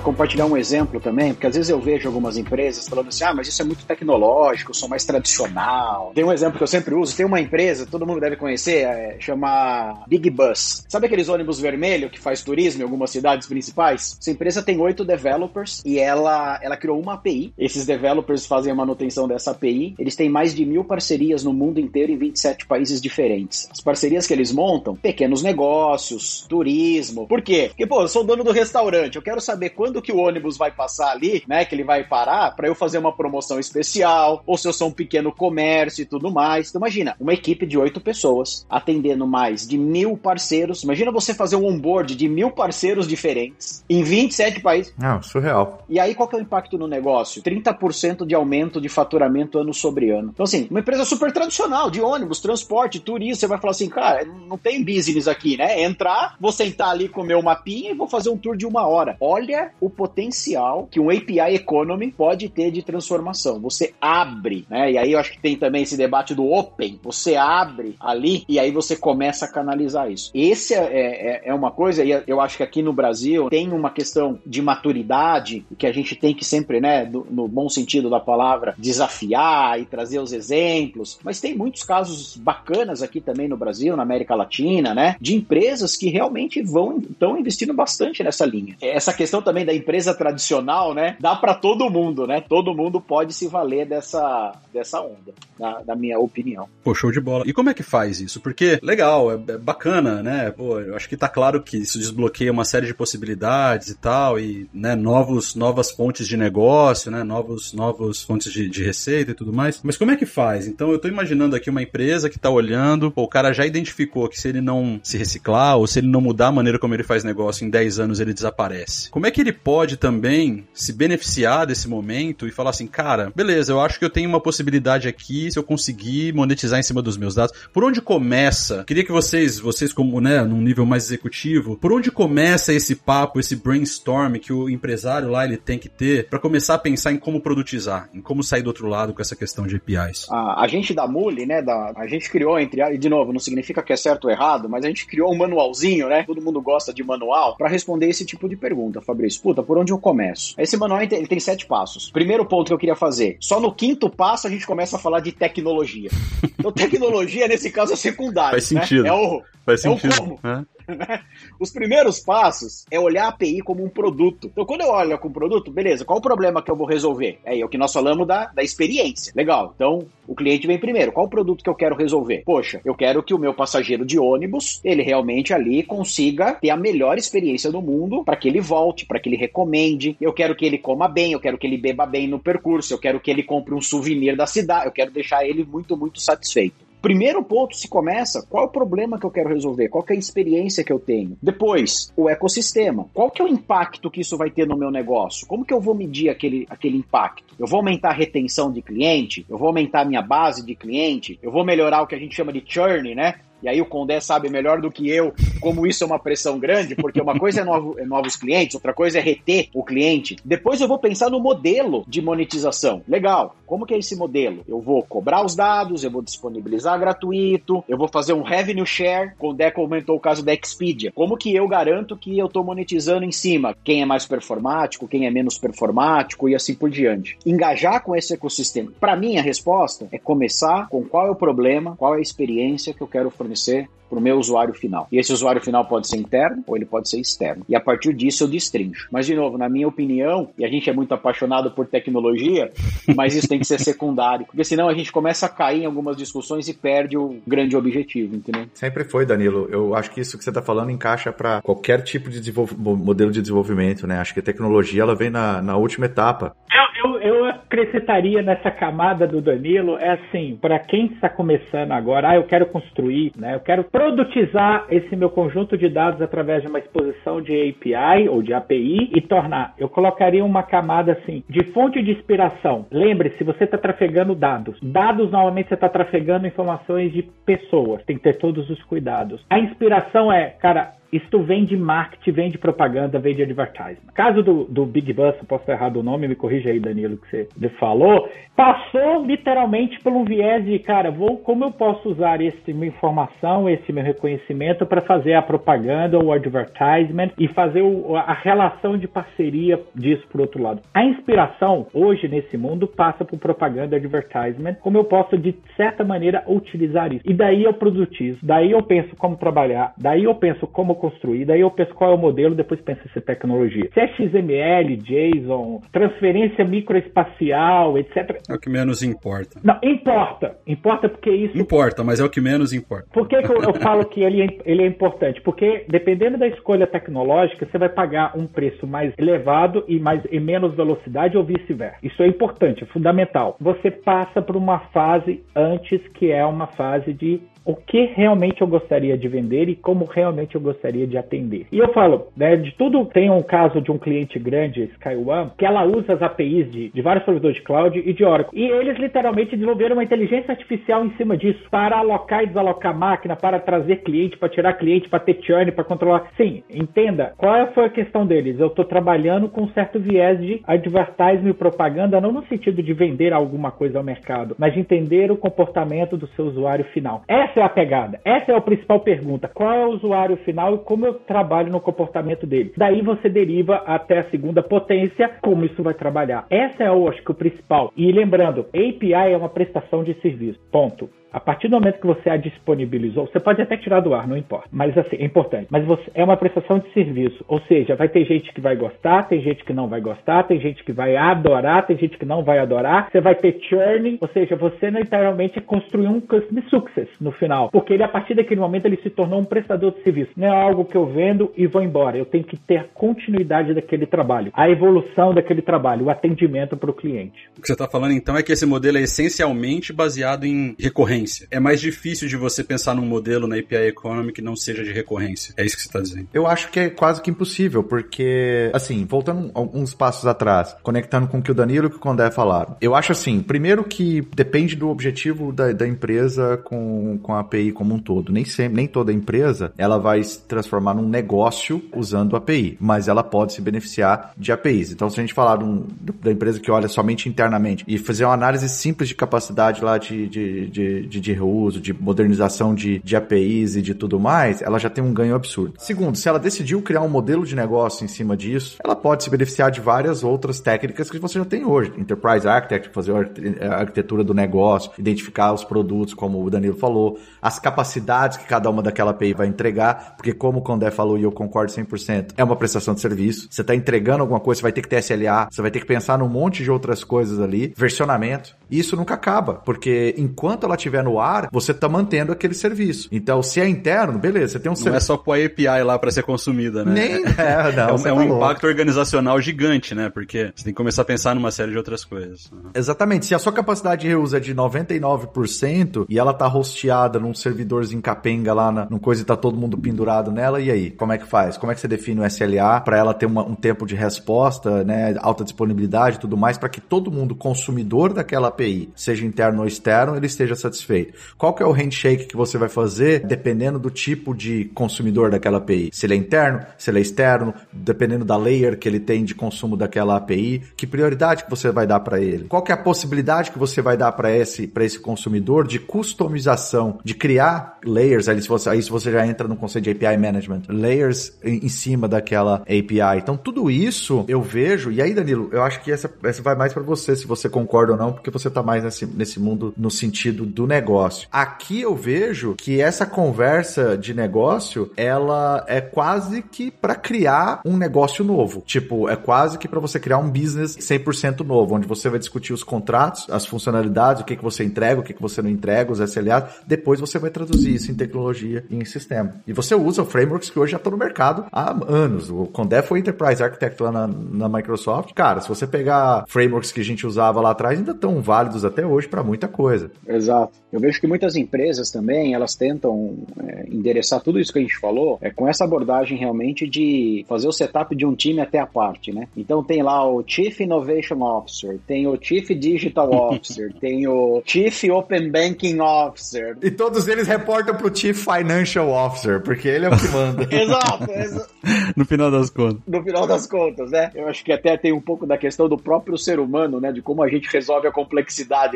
S5: Compartilhar um exemplo também, porque às vezes eu vejo algumas empresas falando assim: ah, mas isso é muito tecnológico, sou mais tradicional. Tem um exemplo que eu sempre uso: tem uma empresa, todo mundo deve conhecer, é, chama Big Bus. Sabe aqueles ônibus vermelho que faz turismo em algumas cidades principais? Essa empresa tem oito developers e ela, ela criou uma API. Esses developers fazem a manutenção dessa API. Eles têm mais de mil parcerias no mundo inteiro em 27 países diferentes. As parcerias que eles montam, pequenos negócios, turismo. Por quê? Porque, pô, eu sou dono do restaurante, eu quero saber quando que o ônibus vai passar ali, né? Que ele vai parar, para eu fazer uma promoção especial, ou se eu sou um pequeno comércio e tudo mais. Então, imagina, uma equipe de oito pessoas atendendo mais de mil parceiros. Imagina você fazer um onboard de mil parceiros diferentes em 27 países.
S2: Não, surreal.
S5: E aí, qual que é o impacto no negócio? 30% de aumento de faturamento ano sobre ano. Então, assim, uma empresa super tradicional de ônibus, transporte, turismo. Você vai falar assim, cara, não tem business aqui, né? Entrar, vou sentar ali, comer uma pinha e vou fazer um tour de uma hora. Olha o potencial que um API Economy pode ter de transformação. Você abre, né? E aí eu acho que tem também esse debate do open. Você abre ali e aí você começa a canalizar isso. Esse é, é, é uma coisa, e eu acho que aqui no Brasil tem uma questão de maturidade que a gente tem que sempre, né, no, no bom sentido da palavra, desafiar e trazer os exemplos. Mas tem muitos casos bacanas aqui também no Brasil, na América Latina, né, de empresas que realmente vão estão investindo bastante nessa linha. Essa questão também da empresa tradicional, né? Dá para todo mundo, né? Todo mundo pode se valer dessa, dessa onda, na, na, minha opinião.
S3: Pô, show de bola. E como é que faz isso? Porque, legal, é, é, bacana, né? Pô, eu acho que tá claro que isso desbloqueia uma série de possibilidades e tal, e, né, novos, novas fontes de negócio, né? Novos, novos fontes de, de receita e tudo mais. Mas como é que faz? Então, eu tô imaginando aqui uma empresa que tá olhando, pô, o cara já identificou que se ele não se reciclar ou se ele não mudar a maneira como ele faz negócio em 10 anos ele desaparece. Como é que ele ele pode também se beneficiar desse momento e falar assim, cara, beleza, eu acho que eu tenho uma possibilidade aqui se eu conseguir monetizar em cima dos meus dados. Por onde começa? Queria que vocês, vocês como, né, num nível mais executivo, por onde começa esse papo, esse brainstorm que o empresário lá ele tem que ter para começar a pensar em como produtizar, em como sair do outro lado com essa questão de APIs?
S5: A, a gente da Muli, né, da, a gente criou entre, e de novo, não significa que é certo ou errado, mas a gente criou um manualzinho, né? Todo mundo gosta de manual para responder esse tipo de pergunta, Fabrício. Puta, por onde eu começo? Esse manual ele tem sete passos. Primeiro ponto que eu queria fazer, só no quinto passo a gente começa a falar de tecnologia. <laughs> Então, tecnologia nesse caso é secundário.
S3: Faz sentido.
S5: Né? É o,
S3: Faz
S5: é
S3: sentido.
S5: o como.
S3: É. <laughs>
S5: Os primeiros passos é olhar a API como um produto. Então, quando eu olho com o produto, beleza, qual o problema que eu vou resolver? É, é o que nós falamos da, da experiência. Legal. Então, o cliente vem primeiro. Qual o produto que eu quero resolver? Poxa, eu quero que o meu passageiro de ônibus, ele realmente ali consiga ter a melhor experiência do mundo para que ele volte, para que ele recomende. Eu quero que ele coma bem, eu quero que ele beba bem no percurso, eu quero que ele compre um souvenir da cidade, eu quero deixar ele muito, muito satisfeito. Primeiro ponto se começa, qual é o problema que eu quero resolver? Qual é a experiência que eu tenho? Depois, o ecossistema. Qual que é o impacto que isso vai ter no meu negócio? Como que eu vou medir aquele, aquele impacto? Eu vou aumentar a retenção de cliente? Eu vou aumentar a minha base de cliente? Eu vou melhorar o que a gente chama de churn, né? E aí o Condé sabe melhor do que eu como isso é uma pressão grande, porque uma coisa é, novo, é novos clientes, outra coisa é reter o cliente. Depois eu vou pensar no modelo de monetização. Legal, como que é esse modelo? Eu vou cobrar os dados, eu vou disponibilizar gratuito, eu vou fazer um revenue share. Condé comentou o caso da Expedia. Como que eu garanto que eu estou monetizando em cima? Quem é mais performático, quem é menos performático e assim por diante. Engajar com esse ecossistema. Para mim, a resposta é começar com qual é o problema, qual é a experiência que eu quero fornecer fornecer para o meu usuário final. E esse usuário final pode ser interno ou ele pode ser externo. E a partir disso eu destrincho. Mas, de novo, na minha opinião, e a gente é muito apaixonado por tecnologia, <laughs> mas isso tem que ser secundário, porque senão a gente começa a cair em algumas discussões e perde o grande objetivo, entendeu?
S2: Sempre foi, Danilo. Eu acho que isso que você está falando encaixa para qualquer tipo de modelo de desenvolvimento, né? Acho que a tecnologia ela vem na, na última etapa.
S4: Eu, eu, acrescentaria nessa camada do Danilo é assim, para quem está começando agora, ah, eu quero construir, né? Eu quero produtizar esse meu conjunto de dados através de uma exposição de API ou de API e tornar. Eu colocaria uma camada assim de fonte de inspiração. Lembre-se, você está trafegando dados. Dados normalmente você está trafegando informações de pessoas. Tem que ter todos os cuidados. A inspiração é, cara, isto vem de marketing, vem de propaganda, vem de advertising. Caso do, do Big Bus, posso estar errado o nome, me corrija aí, Danilo, que você falou, passou literalmente por um viés de, cara, vou, como eu posso usar esse minha informação, esse meu reconhecimento para fazer a propaganda, o advertisement e fazer o, a relação de parceria disso por outro lado. A inspiração hoje nesse mundo passa por propaganda, advertisement, como eu posso de certa maneira utilizar isso. E daí eu produtizo, daí eu penso como trabalhar, daí eu penso como construir, daí eu penso qual é o modelo, depois penso se é tecnologia. Se é XML, JSON, transferência microespacial, etc.
S3: É o que menos importa.
S4: Não, importa. Importa porque isso.
S3: Importa, mas é o que menos importa.
S4: Por que, que eu, eu, falo que ele é, ele é importante? Porque dependendo da escolha tecnológica, você vai pagar um preço mais elevado e, mais, e menos velocidade ou vice-versa. Isso é importante, é fundamental. Você passa por uma fase antes que é uma fase de o que realmente eu gostaria de vender e como realmente eu gostaria de atender. E eu falo, né, de tudo, tem um caso de um cliente grande, SkyOne, que ela usa as APIs de, de vários provedores de cloud e de Oracle. E eles literalmente desenvolveram uma inteligência artificial em cima disso para alocar e desalocar máquina, para trazer cliente, para tirar cliente, para ter churn, para controlar. Sim, entenda, qual foi a questão deles? Eu estou trabalhando com um certo viés de advertising e propaganda, não no sentido de vender alguma coisa ao mercado, mas de entender o comportamento do seu usuário final. Essa é a pegada. Essa é a principal pergunta. Qual é o usuário final e como eu trabalho no comportamento dele? Daí você deriva até a segunda potência, como isso vai trabalhar. Essa é, eu acho que, o principal. E lembrando, API é uma prestação de serviço. Ponto. A partir do momento que você a disponibilizou, você pode até tirar do ar, não importa. Mas assim, é importante. Mas você, é uma prestação de serviço. Ou seja, vai ter gente que vai gostar, tem gente que não vai gostar, tem gente que vai adorar, tem gente que não vai adorar. Você vai ter churning, ou seja, você literalmente construir um customer success no final. Porque ele, a partir daquele momento, ele se tornou um prestador de serviço. Não é algo que eu vendo e vou embora. Eu tenho que ter a continuidade daquele trabalho, a evolução daquele trabalho, o atendimento para o cliente.
S3: O que você está falando então é que esse modelo é essencialmente baseado em recorrência recorrência. É mais difícil de você pensar num modelo na API Economy que não seja de recorrência. É isso que você está dizendo.
S2: Eu acho que é quase que impossível, porque, assim, voltando alguns passos atrás, conectando com o que o Danilo e o que o Condé falaram. Eu acho assim, primeiro que depende do objetivo da, da empresa com, com a API como um todo. Nem sempre, nem toda empresa, ela vai se transformar num negócio usando API, mas ela pode se beneficiar de APIs. Então, se a gente falar um, da empresa que olha somente internamente e fazer uma análise simples de capacidade lá de, de, de, de, de reuso, de modernização de, de APIs e de tudo mais, ela já tem um ganho absurdo. Segundo, se ela decidiu criar um modelo de negócio em cima disso, ela pode se beneficiar de várias outras técnicas que você já tem hoje. Enterprise Architect, fazer a arquitetura do negócio, identificar os produtos, como o Danilo falou, as capacidades que cada uma daquela API vai entregar, porque como o Condé falou e eu concordo 100%, é uma prestação de serviço. Você está entregando alguma coisa, você vai ter que ter SLA, você vai ter que pensar num monte de outras coisas ali, versionamento. E isso nunca acaba, porque enquanto ela estiver no ar, você está mantendo aquele serviço. Então, se é interno, beleza, você tem um
S3: Não é só pôr a API lá para ser consumida, né?
S2: Nem, <laughs> é, não,
S3: é, um, é
S2: tá
S3: um impacto organizacional gigante, né? Porque você tem que começar a pensar numa série de outras coisas. Uhum.
S2: Exatamente. Se a sua capacidade de reuso é de 99% e ela tá hosteada num servidorzinho capenga lá, na, num coisa e tá todo mundo pendurado nela, e aí? Como é que faz? Como é que você define o SLA para ela ter uma, um tempo de resposta, né, alta disponibilidade e tudo mais, para que todo mundo consumidor daquela API, seja interno ou externo, ele esteja satisfeito? Qual que é o handshake que você vai fazer dependendo do tipo de consumidor daquela API? Se ele é interno, se ele é externo, dependendo da layer que ele tem de consumo daquela API, que prioridade que você vai dar para ele? Qual que é a possibilidade que você vai dar para esse, esse consumidor de customização, de criar layers, aí se, você, aí se você já entra no conceito de API Management, layers em, em cima daquela API. Então tudo isso eu vejo, e aí Danilo, eu acho que essa, essa vai mais para você, se você concorda ou não, porque você tá mais nesse, nesse mundo no sentido do negócio. Aqui eu vejo que essa conversa de negócio, ela é quase que para criar um negócio novo. Tipo, é quase que para você criar um business 100% novo, onde você vai discutir os contratos, as funcionalidades, o que, que você entrega, o que, que você não entrega, os SLAs. Depois você vai traduzir isso em tecnologia e em sistema. E você usa frameworks que hoje já estão no mercado há anos. O Condé foi Enterprise Architect lá na, na Microsoft. Cara, se você pegar frameworks que a gente usava lá atrás, ainda estão válidos até hoje para muita coisa.
S5: Exato. Eu vejo que muitas empresas também, elas tentam é, endereçar tudo isso que a gente falou é, com essa abordagem realmente de fazer o setup de um time até a parte, né? Então tem lá o Chief Innovation Officer, tem o Chief Digital <laughs> Officer, tem o Chief Open Banking Officer.
S2: E todos eles reportam pro Chief Financial Officer, porque ele é o que manda. <laughs>
S5: exato, exa <laughs>
S3: No final das contas.
S5: no final das contas, né? Eu acho que até tem um pouco da questão do próprio ser humano, né? De como a gente resolve a complexidade,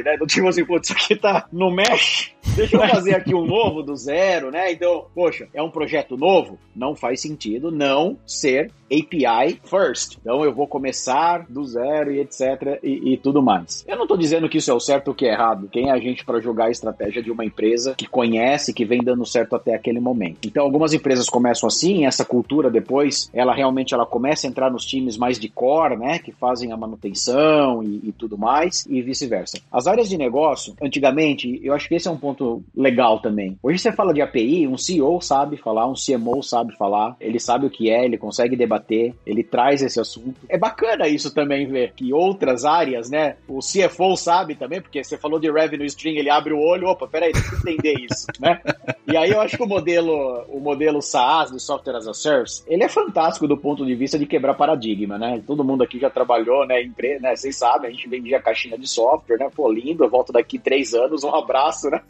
S5: né? Do <laughs> tipo assim, putz, isso aqui tá no mesh, deixa eu fazer aqui um novo do zero, né? Então, poxa, é um projeto novo? Não faz sentido não ser API first. Então eu vou começar do zero e etc e, e tudo mais. Eu não tô dizendo que isso é o certo ou que é errado. Quem é a gente para julgar a estratégia de uma empresa que conhece, que vem dando certo até aquele momento. Então algumas empresas começam assim, essa cultura depois, ela realmente ela começa a entrar nos times mais de core, né, que fazem a manutenção e, e tudo mais e vice-versa. As áreas de negócio, antigamente, eu acho que esse é um ponto legal também. Hoje você fala de API, um CEO sabe falar, um CMO sabe falar, ele sabe o que é, ele consegue debater, ele traz esse assunto. É bacana isso também ver que outras áreas, né? O CFO sabe também, porque você falou de revenue stream, ele abre o olho, opa, peraí, tem que entender isso, <laughs> né? E aí eu acho que o modelo, o modelo SaaS, do Software as a Service, ele é fantástico do ponto de vista de quebrar paradigma, né? Todo mundo aqui já trabalhou, né? Empre né? Vocês sabem, a gente vendia caixinha de software, né? Pô, lindo, eu volto daqui três anos, um abraço, né?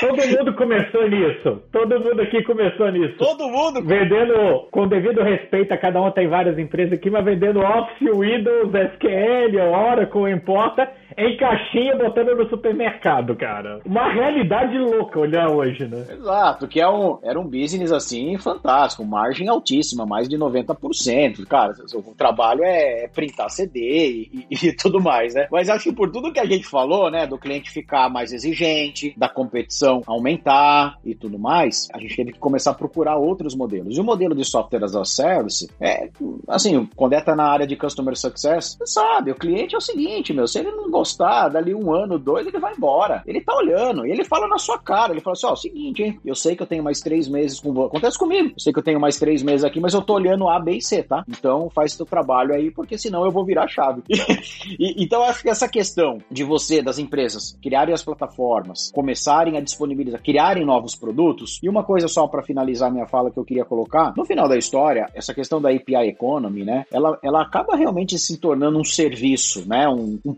S4: Todo mundo começou nisso. Todo mundo aqui começou nisso.
S5: Todo mundo
S4: Vendendo, com devido respeito a cada um, tem várias empresas aqui, mas vendendo Office, Windows, SQL, Oracle, importa, em caixinha, botando no supermercado, cara. Uma realidade louca olhar hoje, né?
S5: Exato, que é um, era um business assim fantástico, margem altíssima, mais de 90%. Cara, o trabalho é printar CD e, e, e, tudo mais, né? Mas acho que por tudo que a gente falou, né, do cliente ficar mais exigente, da competição aumentar e tudo mais, a gente teve que começar a procurar outros modelos. E o modelo de software as a service é, assim, quando é tá na área de customer success, você sabe, o cliente é o seguinte, meu, se ele não gostar, dali um ano, dois, ele vai embora. Ele tá olhando e ele fala na sua cara, ele fala assim, ó, oh, seguinte, hein, eu sei que eu tenho mais três meses com você. Acontece comigo. Eu sei que eu tenho mais três meses aqui, mas eu tô olhando A, B e C, tá? Então faz teu trabalho aí, porque senão eu vou virar chave. <laughs> e, então acho que essa questão de você, das empresas, criarem as plataformas, começarem a disponibilizar, criarem novos produtos. E uma coisa só para finalizar minha fala que eu queria colocar, no final da história, essa questão da API Economy, né, ela, ela acaba realmente se tornando um serviço, né, um, um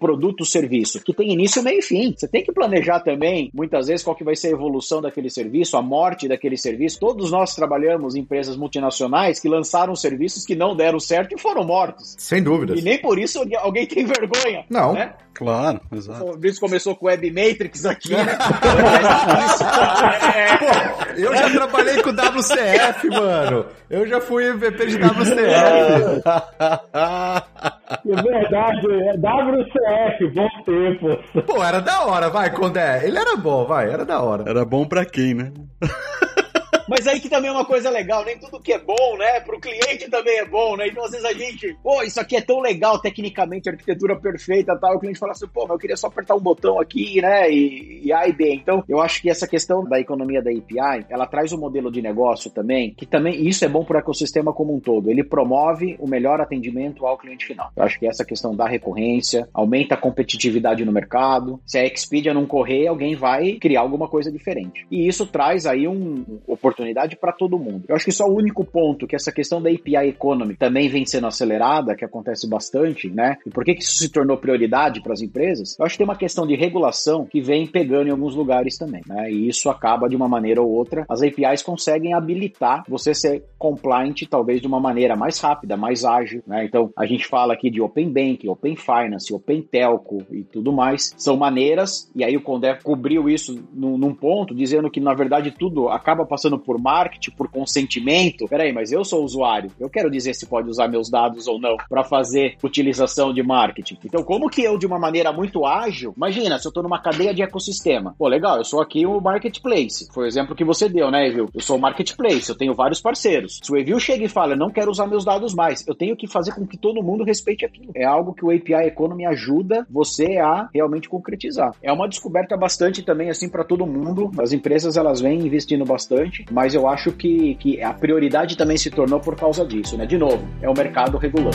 S5: produto-serviço, que tem início, meio e fim. Você tem que planejar também, muitas vezes, qual que vai ser a evolução daquele serviço, a morte daquele serviço. Todos nós trabalhamos em empresas multinacionais que lançaram serviços que não deram certo e foram mortos.
S2: Sem dúvidas.
S5: E nem por isso alguém tem vergonha.
S2: Não.
S5: Né?
S3: Claro, exato.
S5: O Fabrício começou com Web Matrix aqui, né?
S2: Pô, <laughs> eu já trabalhei com WCF, mano. Eu já fui MVP de WCF.
S4: É verdade, é WCF, bom tempo.
S2: Pô, era da hora, vai, Condé. Ele era bom, vai, era da hora.
S3: Era bom pra quem, né?
S5: Mas aí que também é uma coisa legal, nem tudo que é bom, né? Pro cliente também é bom, né? Então às vezes a gente, pô, isso aqui é tão legal, tecnicamente, arquitetura perfeita tal. O cliente fala assim, pô, mas eu queria só apertar um botão aqui, né? E, e A e B. Então eu acho que essa questão da economia da API, ela traz um modelo de negócio também, que também, isso é bom pro ecossistema como um todo. Ele promove o melhor atendimento ao cliente final. Eu acho que essa questão da recorrência aumenta a competitividade no mercado. Se a Expedia não correr, alguém vai criar alguma coisa diferente. E isso traz aí um oportunidade oportunidade para todo mundo. Eu acho que só o único ponto que essa questão da API Economy também vem sendo acelerada, que acontece bastante, né? E por que, que isso se tornou prioridade para as empresas? Eu acho que tem uma questão de regulação que vem pegando em alguns lugares também, né? E isso acaba de uma maneira ou outra, as APIs conseguem habilitar você ser compliant talvez de uma maneira mais rápida, mais ágil, né? Então a gente fala aqui de Open Bank, Open Finance, Open Telco e tudo mais. São maneiras, e aí o Condé cobriu isso num, num ponto, dizendo que na verdade tudo acaba passando por marketing, por consentimento. Peraí, mas eu sou usuário. Eu quero dizer se pode usar meus dados ou não para fazer utilização de marketing. Então, como que eu, de uma maneira muito ágil, imagina, se eu estou numa cadeia de ecossistema. Pô, legal, eu sou aqui o marketplace. Foi o exemplo que você deu, né, Evil? Eu sou o marketplace, eu tenho vários parceiros. Se o Evil chega e fala, não quero usar meus dados mais, eu tenho que fazer com que todo mundo respeite aquilo. É algo que o API Economy ajuda você a realmente concretizar. É uma descoberta bastante também, assim, para todo mundo. As empresas, elas vêm investindo bastante, mas eu acho que, que a prioridade também se tornou por causa disso, né? De novo, é o mercado regulando.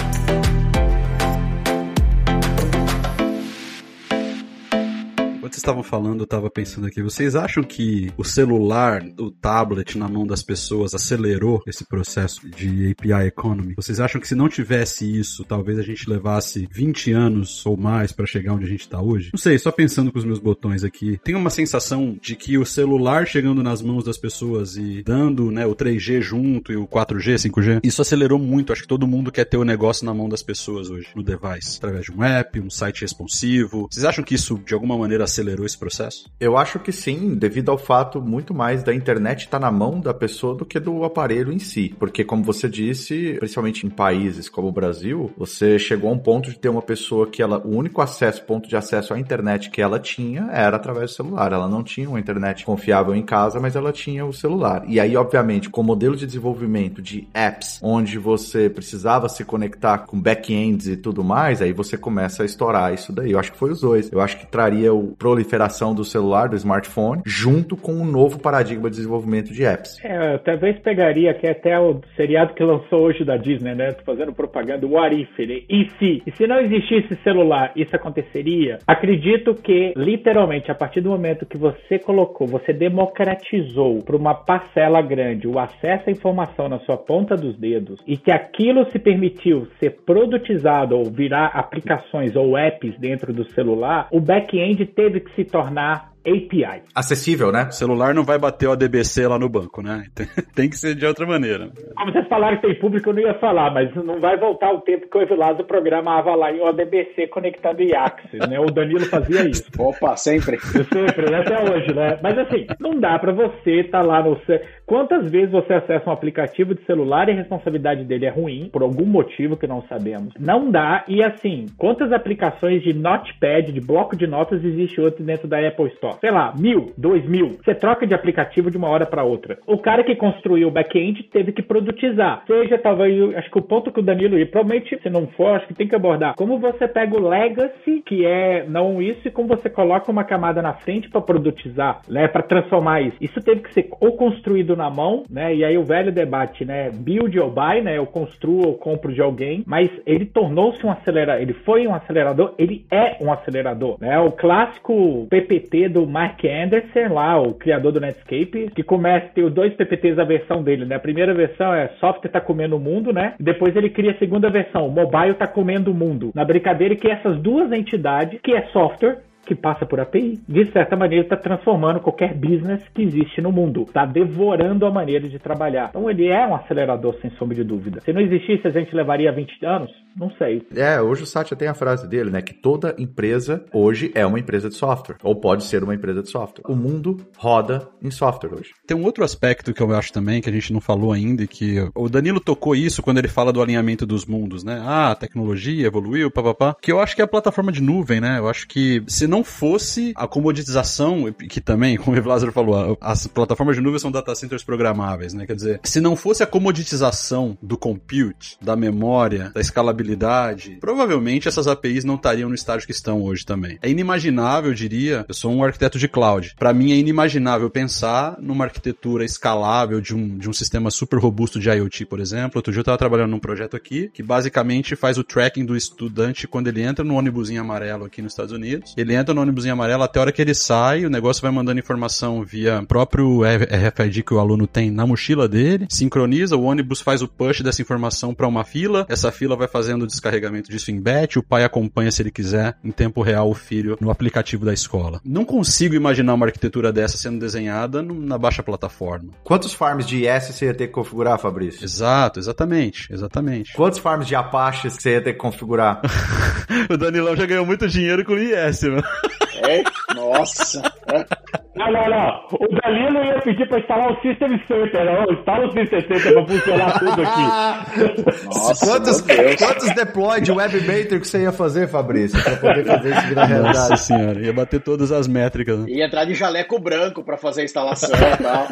S3: Enquanto vocês estavam falando, eu estava pensando aqui. Vocês acham que o celular, o tablet na mão das pessoas acelerou esse processo de API economy? Vocês acham que se não tivesse isso, talvez a gente levasse 20 anos ou mais para chegar onde a gente está hoje? Não sei, só pensando com os meus botões aqui. Tem uma sensação de que o celular chegando nas mãos das pessoas e dando, né, o 3G junto e o 4G, 5G, isso acelerou muito. Acho que todo mundo quer ter o negócio na mão das pessoas hoje, no device, através de um app, um site responsivo. Vocês acham que isso de alguma maneira acelerou esse processo?
S2: Eu acho que sim, devido ao fato muito mais da internet estar tá na mão da pessoa do que do aparelho em si. Porque, como você disse, principalmente em países como o Brasil, você chegou a um ponto de ter uma pessoa que ela, o único acesso, ponto de acesso à internet que ela tinha era através do celular. Ela não tinha uma internet confiável em casa, mas ela tinha o celular. E aí, obviamente, com o modelo de desenvolvimento de apps, onde você precisava se conectar com backends e tudo mais, aí você começa a estourar isso daí. Eu acho que foi os dois. Eu acho que traria o proliferação proliferação do celular, do smartphone, junto com um novo paradigma de desenvolvimento de apps.
S4: É, talvez pegaria que até o seriado que lançou hoje da Disney, né? Tô fazendo propaganda, o If, né? E se? E se não existisse celular, isso aconteceria? Acredito que, literalmente, a partir do momento que você colocou, você democratizou para uma parcela grande o acesso à informação na sua ponta dos dedos e que aquilo se permitiu ser produtizado ou virar aplicações ou apps dentro do celular, o back-end teve que se tornar API.
S2: Acessível, né?
S3: O celular não vai bater o ADBC lá no banco, né? <laughs> Tem que ser de outra maneira.
S4: Como vocês falaram que tem público, eu não ia falar, mas não vai voltar o tempo que o Evilazo programava lá em ODBC conectado em Axis, né? O Danilo fazia isso. <laughs>
S5: Opa, sempre.
S4: Sempre, né? até hoje, né? Mas assim, não dá para você estar tá lá no... Quantas vezes você acessa um aplicativo de celular e a responsabilidade dele é ruim, por algum motivo que não sabemos? Não dá, e assim, quantas aplicações de Notepad, de bloco de notas, existe hoje dentro da Apple Store? Sei lá, mil, dois mil. Você troca de aplicativo de uma hora para outra. O cara que construiu o back-end teve que produtizar. Seja, talvez, acho que o ponto que o Danilo, e provavelmente, se não for, acho que tem que abordar. Como você pega o legacy, que é não isso, e como você coloca uma camada na frente para produtizar, né? Para transformar isso. Isso teve que ser ou construído na mão, né? E aí o velho debate, né? Build or buy, né? Eu construo ou compro de alguém, mas ele tornou-se um acelerador, ele foi um acelerador, ele é um acelerador, né? O clássico PPT do Mark Anderson, lá, o criador do Netscape, que começa a ter os dois PPTs a versão dele, né? A primeira versão é software tá comendo o mundo, né? E depois ele cria a segunda versão, mobile tá comendo o mundo. Na brincadeira que essas duas entidades, que é software, que passa por API, de certa maneira está transformando qualquer business que existe no mundo, está devorando a maneira de trabalhar. Então ele é um acelerador sem sombra de dúvida. Se não existisse, a gente levaria 20 anos? Não sei.
S2: É, hoje o Satya tem a frase dele, né, que toda empresa hoje é uma empresa de software, ou pode ser uma empresa de software. O mundo roda em software hoje.
S3: Tem um outro aspecto que eu acho também que a gente não falou ainda e que o Danilo tocou isso quando ele fala do alinhamento dos mundos, né? Ah, a tecnologia evoluiu, papapá. Que eu acho que é a plataforma de nuvem, né? Eu acho que se não fosse a comoditização, que também, <laughs> como o Lázaro falou, as plataformas de nuvem são data centers programáveis, né? Quer dizer, se não fosse a comoditização do compute, da memória, da escalabilidade, provavelmente essas APIs não estariam no estágio que estão hoje também. É inimaginável, eu diria, eu sou um arquiteto de cloud. Para mim é inimaginável pensar numa arquitetura escalável de um, de um sistema super robusto de IoT, por exemplo. Outro dia eu estava trabalhando num projeto aqui que basicamente faz o tracking do estudante quando ele entra no ônibusinho amarelo aqui nos Estados Unidos. Ele entra no ônibusinho amarelo até a hora que ele sai, o negócio vai mandando informação via próprio RFID que o aluno tem na mochila dele, sincroniza, o ônibus faz o push dessa informação para uma fila, essa fila vai fazendo o descarregamento disso em batch, o pai acompanha se ele quiser em tempo real o filho no aplicativo da escola. Não consigo imaginar uma arquitetura dessa sendo desenhada na baixa plataforma.
S2: Quantos farms de IS você ia ter que configurar, Fabrício?
S3: Exato, exatamente, exatamente.
S2: Quantos farms de Apache você ia ter que configurar? <laughs>
S3: o Danilão já ganhou muito dinheiro com o IS, mano.
S5: É? Nossa.
S4: Não, não, não. O Danilo ia pedir pra instalar o System Center. Não, instala o System Center pra funcionar tudo aqui.
S2: Nossa, quantos, quantos deploy de Web Matrix você ia fazer, Fabrício? Pra poder fazer isso virar realidade?
S3: Nossa senhora, ia bater todas as métricas. Né?
S5: Ia entrar de jaleco branco pra fazer a instalação e tal.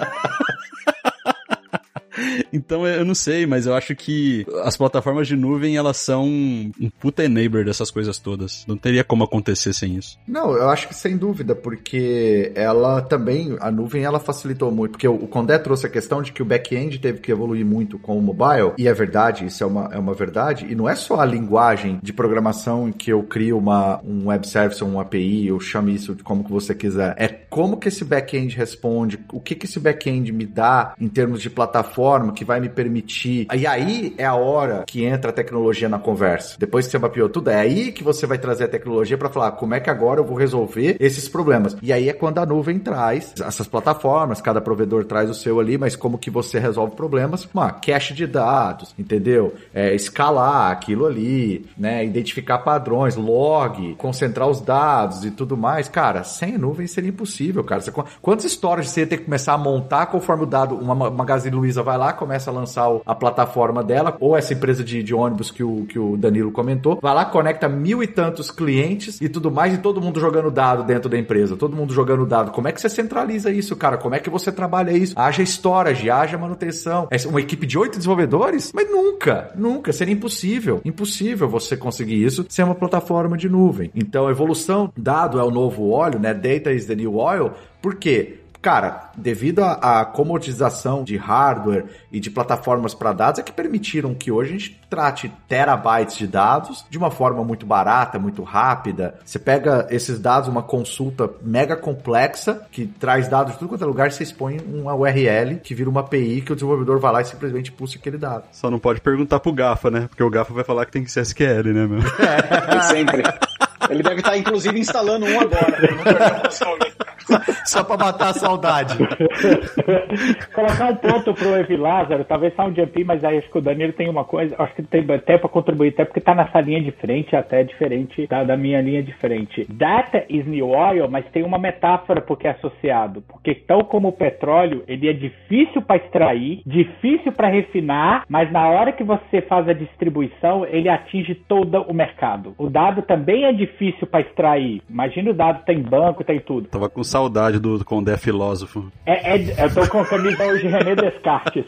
S5: <laughs>
S3: Então eu não sei, mas eu acho que as plataformas de nuvem elas são um puta enabler dessas coisas todas. Não teria como acontecer sem isso.
S2: Não, eu acho que sem dúvida, porque ela também, a nuvem ela facilitou muito, porque o Condé trouxe a questão de que o back-end teve que evoluir muito com o mobile, e é verdade, isso é uma, é uma verdade, e não é só a linguagem de programação em que eu crio uma, um web service ou um API, eu chame isso de como que você quiser, é como que esse back-end responde, o que que esse back-end me dá em termos de plataforma, que vai me permitir. E aí é a hora que entra a tecnologia na conversa. Depois que você mapeou tudo, é aí que você vai trazer a tecnologia para falar como é que agora eu vou resolver esses problemas. E aí é quando a nuvem traz essas plataformas, cada provedor traz o seu ali, mas como que você resolve problemas? Uma cache de dados, entendeu? É, escalar aquilo ali, né? Identificar padrões, log, concentrar os dados e tudo mais. Cara, sem nuvem seria impossível, cara. Você, quantas histórias você ia ter que começar a montar conforme o dado, uma Magazine Luiza vai lá, começa a lançar a plataforma dela, ou essa empresa de, de ônibus que o, que o Danilo comentou, vai lá, conecta mil e tantos clientes e tudo mais, e todo mundo jogando dado dentro da empresa, todo mundo jogando dado. Como é que você centraliza isso, cara? Como é que você trabalha isso? Haja storage, haja manutenção. É uma equipe de oito desenvolvedores? Mas nunca, nunca, seria impossível. Impossível você conseguir isso sem uma plataforma de nuvem. Então, evolução, dado é o novo óleo, né? Data is the new oil. Por quê? Cara, devido à comodização de hardware e de plataformas para dados, é que permitiram que hoje a gente trate terabytes de dados de uma forma muito barata, muito rápida. Você pega esses dados, uma consulta mega complexa, que traz dados de tudo quanto é lugar, você expõe uma URL que vira uma API que o desenvolvedor vai lá e simplesmente puxa aquele dado.
S3: Só não pode perguntar pro GAFA, né? Porque o GAFA vai falar que tem que ser SQL, né, meu?
S5: É, <laughs> sempre. Ele deve estar, inclusive, instalando um agora. <laughs> <laughs>
S2: Só pra matar a saudade. <laughs>
S4: Colocar um ponto pro Evi Lázaro, talvez só um jumpy, mas aí acho que o Danilo tem uma coisa, acho que tem até pra contribuir, até porque tá nessa linha de frente, até diferente da, da minha linha de frente. Data is new oil, mas tem uma metáfora porque é associado. Porque tal como o petróleo, ele é difícil para extrair, difícil para refinar, mas na hora que você faz a distribuição, ele atinge todo o mercado. O dado também é difícil para extrair. Imagina o dado tem banco, tem tudo.
S3: Tava com saudade do Condé Filósofo.
S4: É, é, eu tô com a camisa hoje René Descartes.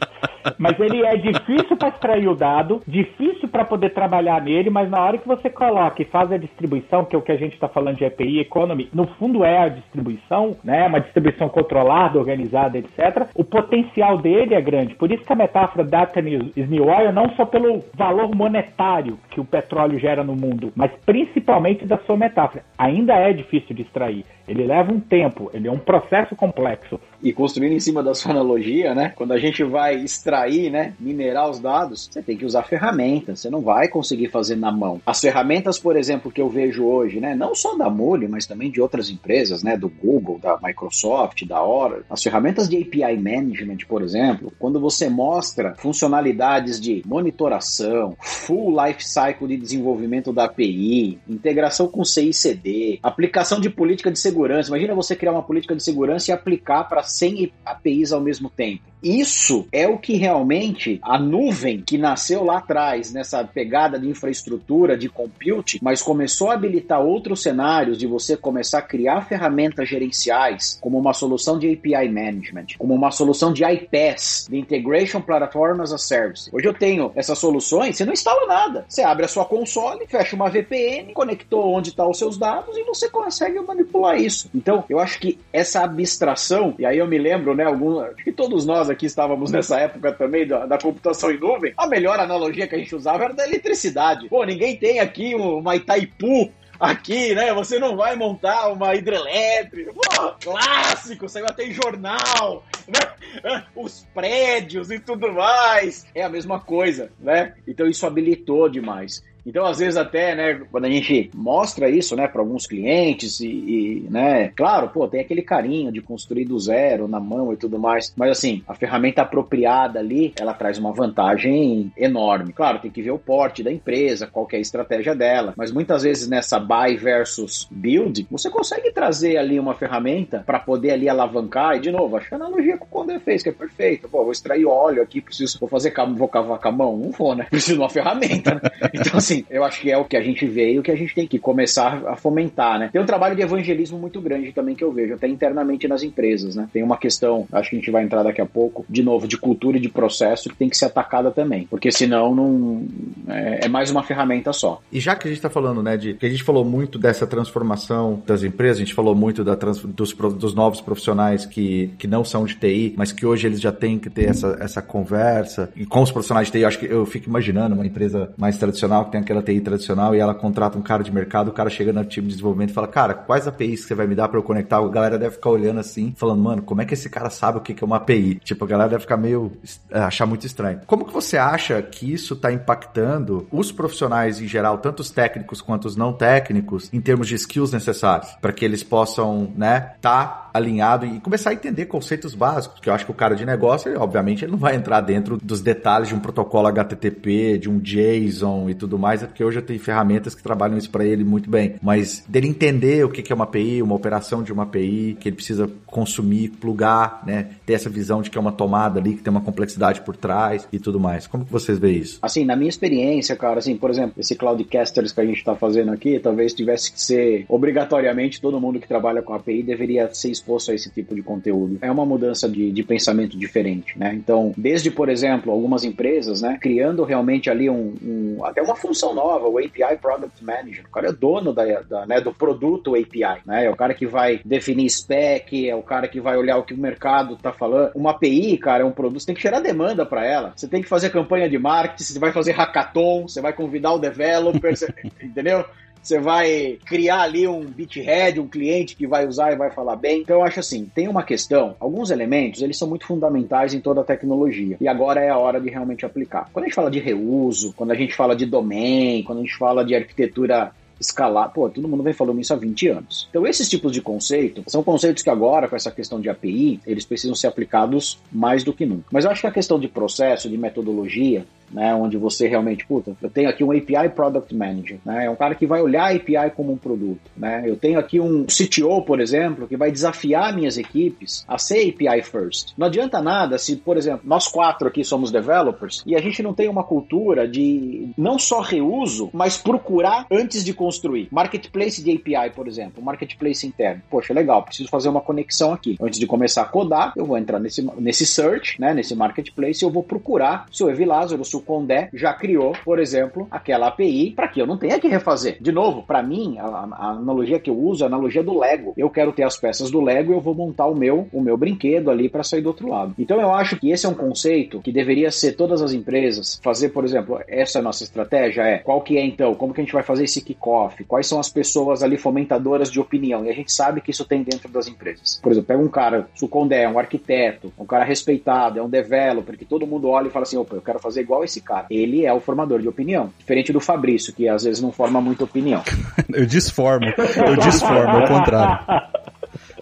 S4: Mas ele é difícil para extrair o dado, difícil para poder trabalhar nele, mas na hora que você coloca e faz a distribuição, que é o que a gente está falando de API Economy, no fundo é a distribuição, né? Uma distribuição controlada, organizada, etc. O potencial dele é grande. Por isso que a metáfora data is new oil não só pelo valor monetário que o petróleo gera no mundo, mas principalmente da sua metáfora. Ainda é difícil de extrair. Ele leva um tempo, ele é um processo complexo.
S5: E construindo em cima da sua analogia, né? Quando a gente vai extrair, né, minerar os dados, você tem que usar ferramentas, você não vai conseguir fazer na mão. As ferramentas, por exemplo, que eu vejo hoje, né, não só da Mule, mas também de outras empresas, né, do Google, da Microsoft, da Oracle, as ferramentas de API Management, por exemplo, quando você mostra funcionalidades de monitoração, full life cycle de desenvolvimento da API, integração com CI/CD, aplicação de política de segurança. Imagina você criar uma política de segurança e aplicar para 100 APIs ao mesmo tempo. Isso é o que realmente a nuvem que nasceu lá atrás, nessa pegada de infraestrutura, de compute, mas começou a habilitar outros cenários de você começar a criar ferramentas gerenciais, como uma solução de API Management, como uma solução de IPaaS, de Integration Platform as a Service. Hoje eu tenho essas soluções, você não instala nada. Você abre a sua console, fecha uma VPN, conectou onde estão tá os seus dados e você consegue manipular isso. Então, eu acho que essa abstração, e aí eu me lembro, né, algum, que todos nós aqui estávamos nessa época também da, da, computação em nuvem, a melhor analogia que a gente usava era da eletricidade. Pô, ninguém tem aqui uma Itaipu aqui, né? Você não vai montar uma hidrelétrica. Pô, clássico, saiu até em jornal, né? <laughs> Os prédios e tudo mais. É a mesma coisa, né? Então isso habilitou demais. Então, às vezes até, né, quando a gente mostra isso, né, para alguns clientes e, e, né, claro, pô, tem aquele carinho de construir do zero na mão e tudo mais, mas assim, a ferramenta apropriada ali, ela traz uma vantagem enorme. Claro, tem que ver o porte da empresa, qual é a estratégia dela, mas muitas vezes nessa buy versus build, você consegue trazer ali uma ferramenta para poder ali alavancar e de novo, acho que a analogia que o Condé fez, que é perfeito. Pô, vou extrair óleo aqui, preciso, vou fazer, vou cavar com a mão, não vou, né? Preciso de uma ferramenta, né? Então assim, assim, eu acho que é o que a gente vê e o que a gente tem que começar a fomentar, né? Tem um trabalho de evangelismo muito grande também que eu vejo, até internamente nas empresas, né? Tem uma questão, acho que a gente vai entrar daqui a pouco, de novo, de cultura e de processo que tem que ser atacada também, porque senão não é, é mais uma ferramenta só.
S2: E já que a gente está falando, né, de que a gente falou muito dessa transformação das empresas, a gente falou muito da trans, dos, dos novos profissionais que, que não são de TI, mas que hoje eles já têm que ter essa, essa conversa e com os profissionais de TI, acho que eu fico imaginando uma empresa mais tradicional que tem aquela TI tradicional e ela contrata um cara de mercado, o cara chega no time de desenvolvimento e fala, cara, quais APIs que você vai me dar para eu conectar? A galera deve ficar olhando assim, falando, mano, como é que esse cara sabe o que é uma API? Tipo, a galera deve ficar meio, é, achar muito estranho. Como que você acha que isso está impactando os profissionais em geral, tanto os técnicos quanto os não técnicos, em termos de skills necessários, para que eles possam, né, tá alinhado e começar a entender conceitos básicos, porque eu acho que o cara de negócio, ele, obviamente, ele não vai entrar dentro dos detalhes de um protocolo HTTP, de um JSON e tudo mais, é porque hoje tem ferramentas que trabalham isso para ele muito bem, mas dele entender o que é uma API, uma operação de uma API, que ele precisa consumir, plugar, né, ter essa visão de que é uma tomada ali, que tem uma complexidade por trás e tudo mais. Como que vocês veem isso?
S5: Assim, na minha experiência, cara, assim, por exemplo, esse Cloudcasters que a gente está fazendo aqui, talvez tivesse que ser obrigatoriamente todo mundo que trabalha com API deveria ser exposto a esse tipo de conteúdo. É uma mudança de, de pensamento diferente, né? Então, desde, por exemplo, algumas empresas, né, criando realmente ali um, um até uma função nova, o API Product Manager. O cara é dono da, da né, do produto API, né? É o cara que vai definir spec, é o cara que vai olhar o que o mercado tá falando. Uma API, cara, é um produto, você tem que gerar demanda para ela. Você tem que fazer campanha de marketing, você vai fazer hackathon, você vai convidar o developer, você, <laughs> entendeu? Você vai criar ali um beathead, um cliente que vai usar e vai falar bem. Então eu acho assim, tem uma questão, alguns elementos, eles são muito fundamentais em toda a tecnologia. E agora é a hora de realmente aplicar. Quando a gente fala de reuso, quando a gente fala de domain, quando a gente fala de arquitetura escalar. Pô, todo mundo vem falando isso há 20 anos. Então, esses tipos de conceito são conceitos que agora, com essa questão de API, eles precisam ser aplicados mais do que nunca. Mas eu acho que a questão de processo, de metodologia, né, onde você realmente, puta, eu tenho aqui um API Product Manager, né, é um cara que vai olhar a API como um produto, né, eu tenho aqui um CTO, por exemplo, que vai desafiar minhas equipes a ser API first. Não adianta nada se, por exemplo, nós quatro aqui somos developers e a gente não tem uma cultura de não só reuso, mas procurar antes de construir construir. Marketplace de API, por exemplo, marketplace interno. Poxa, legal, preciso fazer uma conexão aqui. Antes de começar a codar, eu vou entrar nesse, nesse search, né, nesse marketplace, eu vou procurar se o Evilázaro, se o Condé já criou, por exemplo, aquela API para que eu não tenha que refazer. De novo, para mim, a, a, analogia que eu uso é a analogia do Lego. Eu quero ter as peças do Lego e eu vou montar o meu, o meu brinquedo ali para sair do outro lado. Então eu acho que esse é um conceito que deveria ser todas as empresas fazer, por exemplo, essa é a nossa estratégia é qual que é então, como que a gente vai fazer esse kickoff, quais são as pessoas ali fomentadoras de opinião, e a gente sabe que isso tem dentro das empresas. Por exemplo, pega um cara, o Condé, é um arquiteto, um cara respeitado, é um developer, que todo mundo olha e fala assim, opa, eu quero fazer igual esse cara. Ele é o formador de opinião, diferente do Fabrício, que às vezes não forma muita opinião. <laughs>
S3: eu disformo, eu disformo, ao contrário.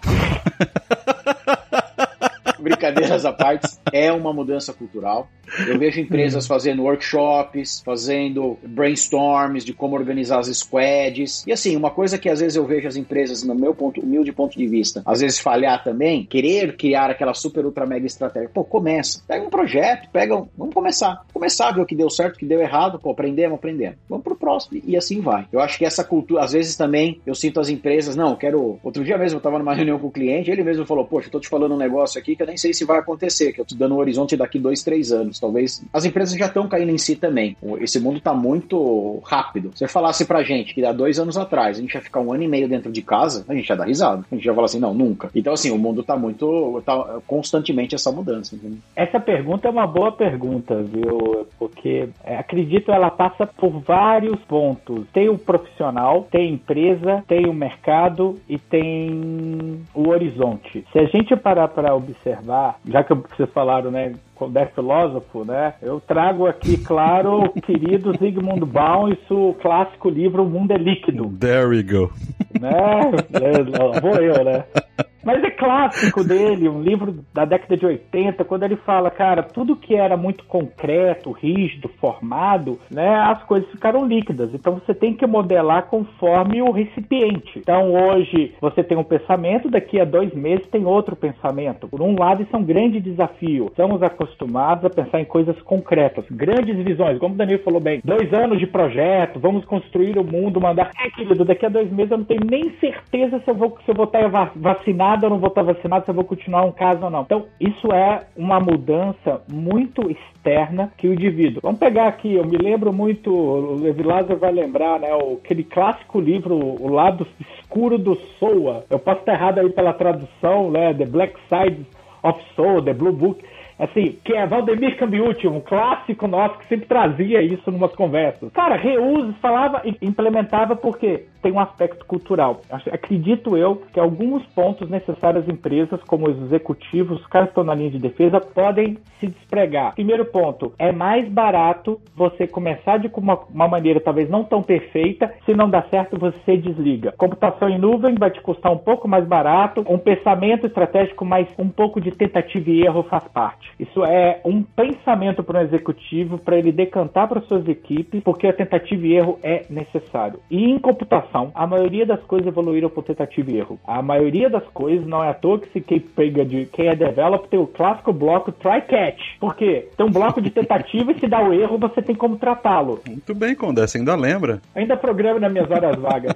S3: <laughs>
S5: brincadeiras à parte, é uma mudança cultural. Eu vejo empresas fazendo workshops, fazendo brainstorms de como organizar as squads. E assim, uma coisa que às vezes eu vejo as empresas, no meu ponto, humilde ponto de vista, às vezes falhar também, querer criar aquela super ultra mega estratégia. Pô, começa. Pega um projeto, pega um... Vamos começar. Começar a ver o que deu certo, o que deu errado. Pô, aprendemos, aprendemos. Vamos pro próximo. E assim vai. Eu acho que essa cultura, às vezes também, eu sinto as empresas, não, quero. Outro dia mesmo eu tava numa reunião com o cliente, ele mesmo falou, poxa, eu tô te falando um negócio aqui que eu nem sei se vai acontecer, que eu tô dando um horizonte daqui dois, três anos. Talvez as empresas já estão caindo em si também. Esse mundo está muito rápido. Se você falasse pra gente que há dois anos atrás a gente ia ficar um ano e meio dentro de casa, a gente ia dar risada. A gente ia falar assim, não, nunca. Então, assim, o mundo está muito. tá constantemente essa mudança. Entendeu?
S4: Essa pergunta é uma boa pergunta, viu? Porque é, acredito ela passa por vários pontos. Tem o profissional, tem a empresa, tem o mercado e tem o horizonte. Se a gente parar para observar, já que vocês falaram, né, é filósofo, né? Eu trago aqui, claro, o querido Zygmunt Baum e seu clássico livro O Mundo é Líquido.
S3: There we go.
S4: Né? <laughs> É, vou eu, né? Mas é clássico dele, um livro da década de 80, quando ele fala, cara, tudo que era muito concreto, rígido, formado, né, as coisas ficaram líquidas. Então você tem que modelar conforme o recipiente. Então hoje você tem um pensamento, daqui a dois meses tem outro pensamento. Por um lado, isso é um grande desafio. Estamos acostumados a pensar em coisas concretas, grandes visões, como o Danilo falou bem, dois anos de projeto, vamos construir o mundo, mandar. É, querido, daqui a dois meses eu não tenho nem certeza se eu vou, se eu vou estar vacinado vacinado ou não vou estar vacinado, se eu vou continuar um caso ou não. Então, isso é uma mudança muito externa que o indivíduo. Vamos pegar aqui, eu me lembro muito, o Levi Lázaro vai lembrar, né, aquele clássico livro, O Lado Escuro do Soa. Eu posso estar errado aí pela tradução, né, The Black Side of Soul, The Blue Book assim, que é Valdemir Cambiucci, um clássico nosso que sempre trazia isso numas conversas. Cara, reuso, falava e implementava porque tem um aspecto cultural. Acredito eu que alguns pontos necessários empresas, como os executivos, os caras que estão na linha de defesa, podem se despregar. Primeiro ponto, é mais barato você começar de uma, uma maneira talvez não tão perfeita, se não dá certo você desliga. Computação em nuvem vai te custar um pouco mais barato, um pensamento estratégico mais um pouco de tentativa e erro faz parte. Isso é um pensamento para um executivo para ele decantar para suas equipes, porque a tentativa e erro é necessário. E em computação, a maioria das coisas evoluíram por tentativa e erro. A maioria das coisas não é à toa que se quem pega de quem é developer tem o clássico bloco try catch. Por quê? Tem um bloco de tentativa e se dá o erro, você tem como tratá-lo.
S3: Muito bem, você ainda lembra?
S4: Ainda programa nas minhas horas vagas.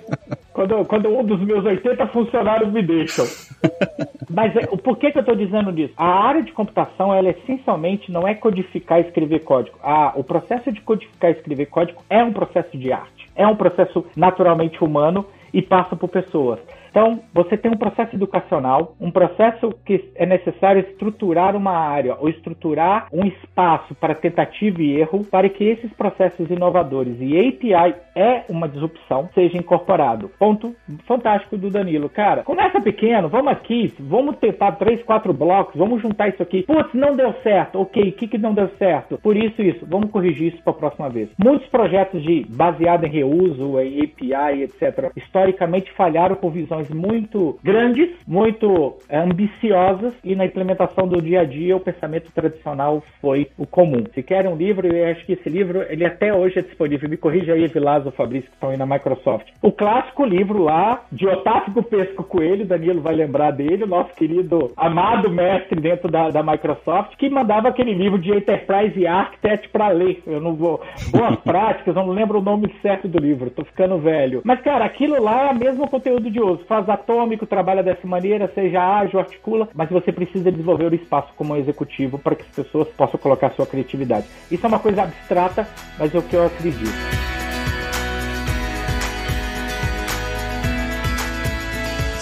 S4: quando, quando um dos meus 80 funcionários me deixam. <laughs> Mas é, por que, que eu estou dizendo disso? A área de computação, ela essencialmente não é codificar e escrever código. O processo de codificar e escrever código é um processo de arte. É um processo naturalmente humano e passa por pessoas. Então, você tem um processo educacional, um processo que é necessário estruturar uma área ou estruturar um espaço para tentativa e erro para que esses processos inovadores e API é uma disrupção seja incorporado. Ponto fantástico do Danilo. Cara, começa pequeno, vamos aqui, vamos tentar três, quatro blocos, vamos juntar isso aqui. Putz, não deu certo. Ok, o que, que não deu certo? Por isso, isso, vamos corrigir isso para a próxima vez. Muitos projetos de baseado em reuso, em API, etc., historicamente falharam por visões muito grandes, muito é, ambiciosas e na implementação do dia a dia o pensamento tradicional foi o comum. Se querem um livro, eu acho que esse livro ele até hoje é disponível. Me corrija aí, Vilas ou Fabrício, que estão aí na Microsoft. O clássico livro lá de Otávio Pesco Coelho, Danilo vai lembrar dele, o nosso querido amado mestre dentro da, da Microsoft, que mandava aquele livro de Enterprise Architect para ler. Eu não vou. Boas <laughs> práticas, eu não lembro o nome certo do livro, tô ficando velho. Mas, cara, aquilo lá é o mesmo conteúdo de uso. Faz atômico, trabalha dessa maneira, seja ágil, articula, mas você precisa desenvolver o espaço como executivo para que as pessoas possam colocar sua criatividade. Isso é uma coisa abstrata, mas é o que eu acredito.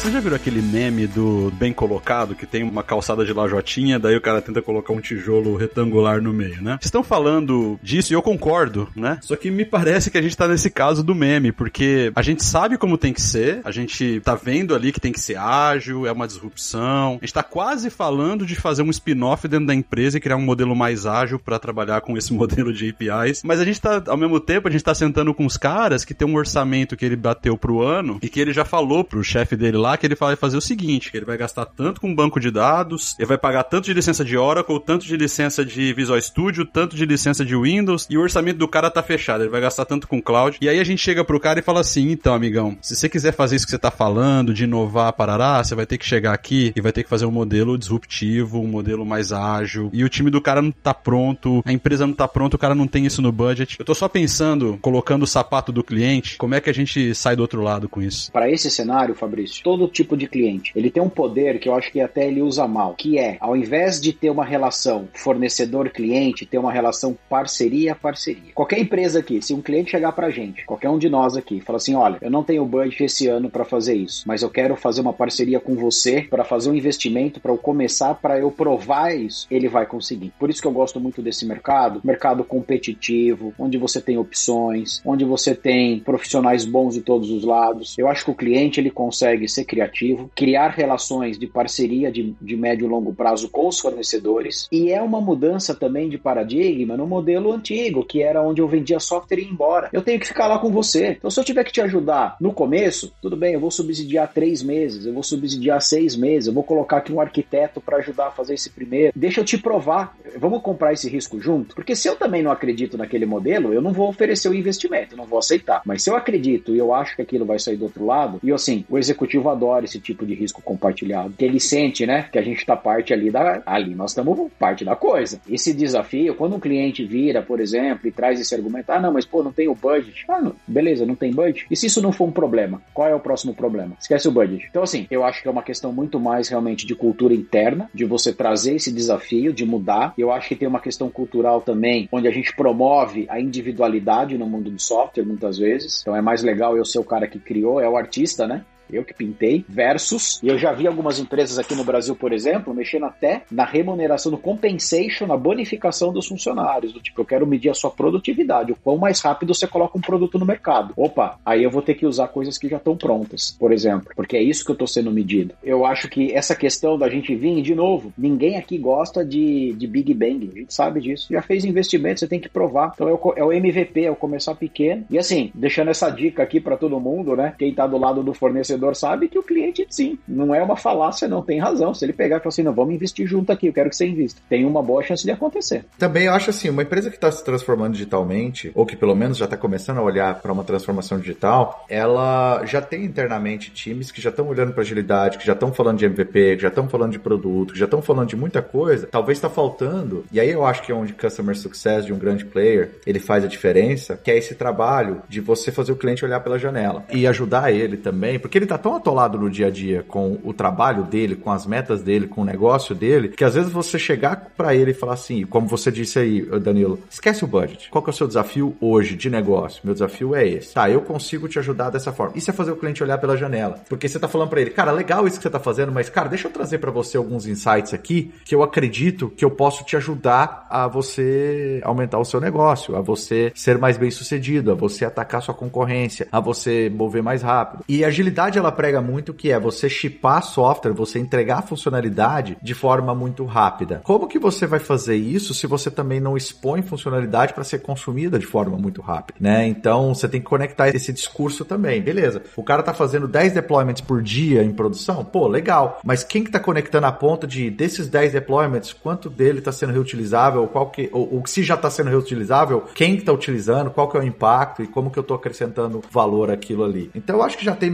S3: Você já viu aquele meme do bem colocado, que tem uma calçada de lajotinha, daí o cara tenta colocar um tijolo retangular no meio, né? Estão falando disso e eu concordo, né? Só que me parece que a gente tá nesse caso do meme, porque a gente sabe como tem que ser, a gente tá vendo ali que tem que ser ágil, é uma disrupção, a gente tá quase falando de fazer um spin-off dentro da empresa e criar um modelo mais ágil para trabalhar com esse <laughs> modelo de APIs, mas a gente tá, ao mesmo tempo, a gente tá sentando com os caras que tem um orçamento que ele bateu pro ano e que ele já falou pro chefe dele lá que ele vai fazer o seguinte, que ele vai gastar tanto com banco de dados, ele vai pagar tanto de licença de Oracle, tanto de licença de Visual Studio, tanto de licença de Windows, e o orçamento do cara tá fechado, ele vai gastar tanto com cloud. E aí a gente chega pro cara e fala assim, então, amigão, se você quiser fazer isso que você tá falando, de inovar, parará, você vai ter que chegar aqui e vai ter que fazer um modelo disruptivo, um modelo mais ágil, e o time do cara não tá pronto, a empresa não tá pronta, o cara não tem isso no budget. Eu tô só pensando, colocando o sapato do cliente, como é que a gente sai do outro lado com isso?
S5: Para esse cenário, Fabrício, todo tipo de cliente. Ele tem um poder que eu acho que até ele usa mal, que é, ao invés de ter uma relação fornecedor-cliente, ter uma relação parceria-parceria. Qualquer empresa aqui, se um cliente chegar pra gente, qualquer um de nós aqui, fala assim, olha, eu não tenho budget esse ano para fazer isso, mas eu quero fazer uma parceria com você para fazer um investimento para eu começar, para eu provar isso, ele vai conseguir. Por isso que eu gosto muito desse mercado, mercado competitivo, onde você tem opções, onde você tem profissionais bons de todos os lados. Eu acho que o cliente ele consegue ser criativo, criar relações de parceria de, de médio e longo prazo com os fornecedores. E é uma mudança também de paradigma no modelo antigo, que era onde eu vendia software e ia embora. Eu tenho que ficar lá com você. Então, se eu tiver que te ajudar no começo, tudo bem, eu vou subsidiar três meses, eu vou subsidiar seis meses, eu vou colocar aqui um arquiteto para ajudar a fazer esse primeiro. Deixa eu te provar. Vamos comprar esse risco junto? Porque se eu também não acredito naquele modelo, eu não vou oferecer o investimento, não vou aceitar. Mas se eu acredito e eu acho que aquilo vai sair do outro lado, e assim, o executivo adora esse tipo de risco compartilhado, que ele sente, né, que a gente está parte ali da, ali nós estamos parte da coisa. Esse desafio, quando um cliente vira, por exemplo, e traz esse argumento, ah, não, mas pô, não tem o budget. Ah, não, beleza, não tem budget. E se isso não for um problema, qual é o próximo problema? Esquece o budget. Então, assim, eu acho que é uma questão muito mais realmente de cultura interna, de você trazer esse desafio, de mudar. Eu acho que tem uma questão cultural também, onde a gente promove a individualidade no mundo do software, muitas vezes. Então, é mais legal eu ser o cara que criou, é o artista, né? Eu que pintei, versus, e eu já vi algumas empresas aqui no Brasil, por exemplo, mexendo até na remuneração, no compensation, na bonificação dos funcionários, do tipo, eu quero medir a sua produtividade, o quão mais rápido você coloca um produto no mercado. Opa, aí eu vou ter que usar coisas que já estão prontas, por exemplo, porque é isso que eu estou sendo medido. Eu acho que essa questão da gente vir, de novo, ninguém aqui gosta de, de Big Bang, a gente sabe disso, já fez investimento, você tem que provar. Então é o, é o MVP, é o começar pequeno. E assim, deixando essa dica aqui para todo mundo, né? Quem está do lado do fornecedor fornecedor sabe que o cliente, sim, não é uma falácia, não tem razão. Se ele pegar e falar assim, não, vamos investir junto aqui, eu quero que você invista. Tem uma boa chance de acontecer.
S2: Também eu acho assim, uma empresa que está se transformando digitalmente, ou que pelo menos já está começando a olhar para uma transformação digital, ela já tem internamente times que já estão olhando para agilidade, que já estão falando de MVP, que já estão falando de produto, que já estão falando de muita coisa. Talvez está faltando, e aí eu acho que é onde Customer Success de um grande player, ele faz a diferença, que é esse trabalho de você fazer o cliente olhar pela janela e ajudar ele também, porque ele tá tão atolado no dia a dia com o trabalho dele, com as metas dele, com o negócio dele, que às vezes você chegar para ele e falar assim, como você disse aí, Danilo, esquece o budget. Qual que é o seu desafio hoje de negócio? Meu desafio é esse. Tá, eu consigo te ajudar dessa forma. Isso é fazer o cliente olhar pela janela. Porque você tá falando para ele, cara, legal isso que você tá fazendo, mas cara, deixa eu trazer para você alguns insights aqui que eu acredito que eu posso te ajudar a você aumentar o seu negócio, a você ser mais bem sucedido, a você atacar sua concorrência, a você mover mais rápido. E agilidade ela prega muito que é você chipar software, você entregar funcionalidade de forma muito rápida. Como que você vai fazer isso se você também não expõe funcionalidade para ser consumida de forma muito rápida, né? Então você tem que conectar esse discurso também. Beleza. O cara tá fazendo 10 deployments por dia em produção? Pô, legal. Mas quem que tá conectando a ponta de desses 10 deployments, quanto dele está sendo reutilizável, qual que ou, se já está sendo reutilizável, quem está utilizando, qual que é o impacto e como que eu estou acrescentando valor àquilo ali. Então eu acho que já tem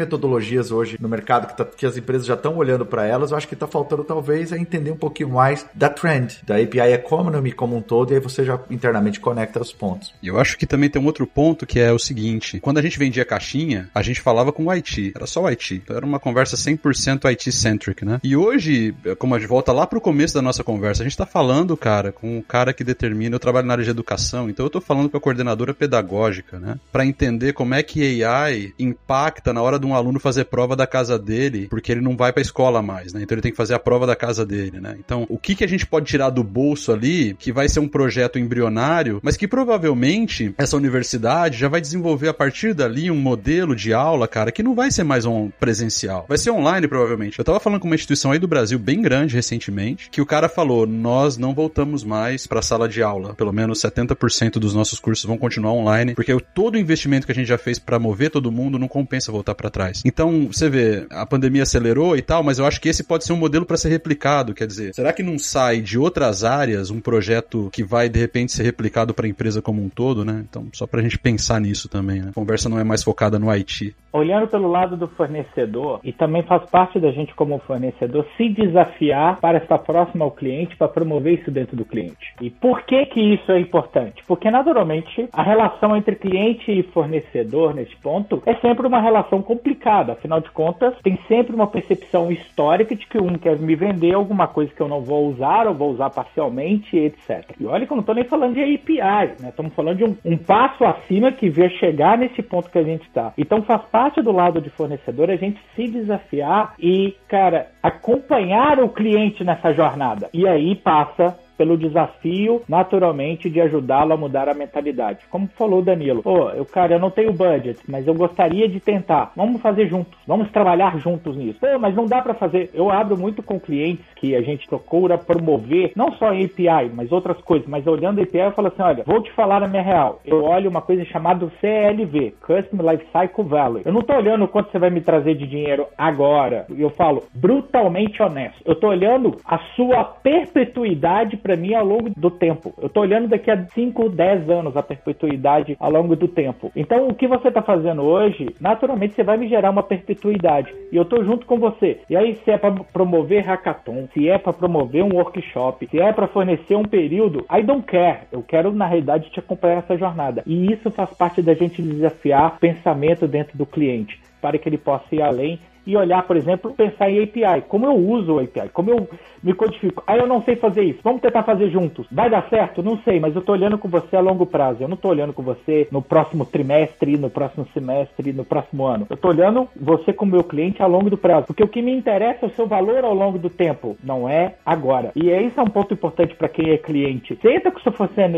S2: metodologias hoje no mercado que, tá, que as empresas já estão olhando para elas. Eu acho que está faltando talvez é entender um pouquinho mais da trend, da API Economy como um todo, e aí você já internamente conecta os pontos.
S3: E eu acho que também tem um outro ponto que é o seguinte: quando a gente vendia caixinha, a gente falava com o IT, era só o IT. Então era uma conversa 100% IT-centric, né? E hoje, como a gente volta lá pro começo da nossa conversa, a gente está falando, cara, com o cara que determina. Eu trabalho na área de educação, então eu estou falando com a coordenadora pedagógica, né? Para entender como é que AI impacta na hora de um aluno fazer prova da casa dele, porque ele não vai para a escola mais, né? Então ele tem que fazer a prova da casa dele, né? Então, o que, que a gente pode tirar do bolso ali, que vai ser um projeto embrionário, mas que provavelmente essa universidade já vai desenvolver a partir dali um modelo de aula, cara, que não vai ser mais um presencial. Vai ser online, provavelmente. Eu tava falando com uma instituição aí do Brasil bem grande recentemente, que o cara falou: nós não voltamos mais para a sala de aula. Pelo menos 70% dos nossos cursos vão continuar online, porque todo o investimento que a gente já fez para mover todo mundo não compensa voltar para trás. Então, você vê, a pandemia acelerou e tal, mas eu acho que esse pode ser um modelo para ser replicado. Quer dizer, será que não sai de outras áreas um projeto que vai de repente ser replicado para a empresa como um todo, né? Então, só para a gente pensar nisso também. Né? A conversa não é mais focada no IT.
S4: Olhando pelo lado do fornecedor, e também faz parte da gente como fornecedor se desafiar para estar próximo ao cliente, para promover isso dentro do cliente. E por que que isso é importante? Porque naturalmente a relação entre cliente e fornecedor nesse ponto é sempre uma relação complicada. Afinal de contas, tem sempre uma percepção histórica de que um quer me vender alguma coisa que eu não vou usar ou vou usar parcialmente, etc. E olha que eu não estou nem falando de API, né? Estamos falando de um, um passo acima que vê chegar nesse ponto que a gente está. Então faz parte do lado de fornecedor a gente se desafiar e, cara, acompanhar o cliente nessa jornada. E aí passa pelo desafio, naturalmente, de ajudá-lo a mudar a mentalidade. Como falou Danilo, pô, eu, cara, eu não tenho budget, mas eu gostaria de tentar. Vamos fazer juntos, vamos trabalhar juntos nisso. Pô, mas não dá para fazer. Eu abro muito com clientes que a gente procura promover, não só API, mas outras coisas, mas olhando API, eu falo assim: olha, vou te falar a minha real. Eu olho uma coisa chamada CLV, Customer Lifecycle Value. Eu não tô olhando quanto você vai me trazer de dinheiro agora. Eu falo brutalmente honesto. Eu tô olhando a sua perpetuidade para mim ao longo do tempo. Eu estou olhando daqui a 5, 10 anos a perpetuidade ao longo do tempo. Então, o que você está fazendo hoje, naturalmente você vai me gerar uma perpetuidade. E eu estou junto com você. E aí, se é para promover hackathon, se é para promover um workshop, se é para fornecer um período, I don't care. Eu quero, na realidade, te acompanhar nessa jornada. E isso faz parte da gente desafiar pensamento dentro do cliente, para que ele possa ir além e olhar, por exemplo, pensar em API. Como eu uso o API? Como eu me codifico? Ah, eu não sei fazer isso. Vamos tentar fazer juntos. Vai dar certo? Não sei, mas eu estou olhando com você a longo prazo. Eu não estou olhando com você no próximo trimestre, no próximo semestre, no próximo ano. Eu estou olhando você como meu cliente a longo do prazo. Porque o que me interessa é o seu valor ao longo do tempo, não é agora. E esse é um ponto importante para quem é cliente. Senta com o seu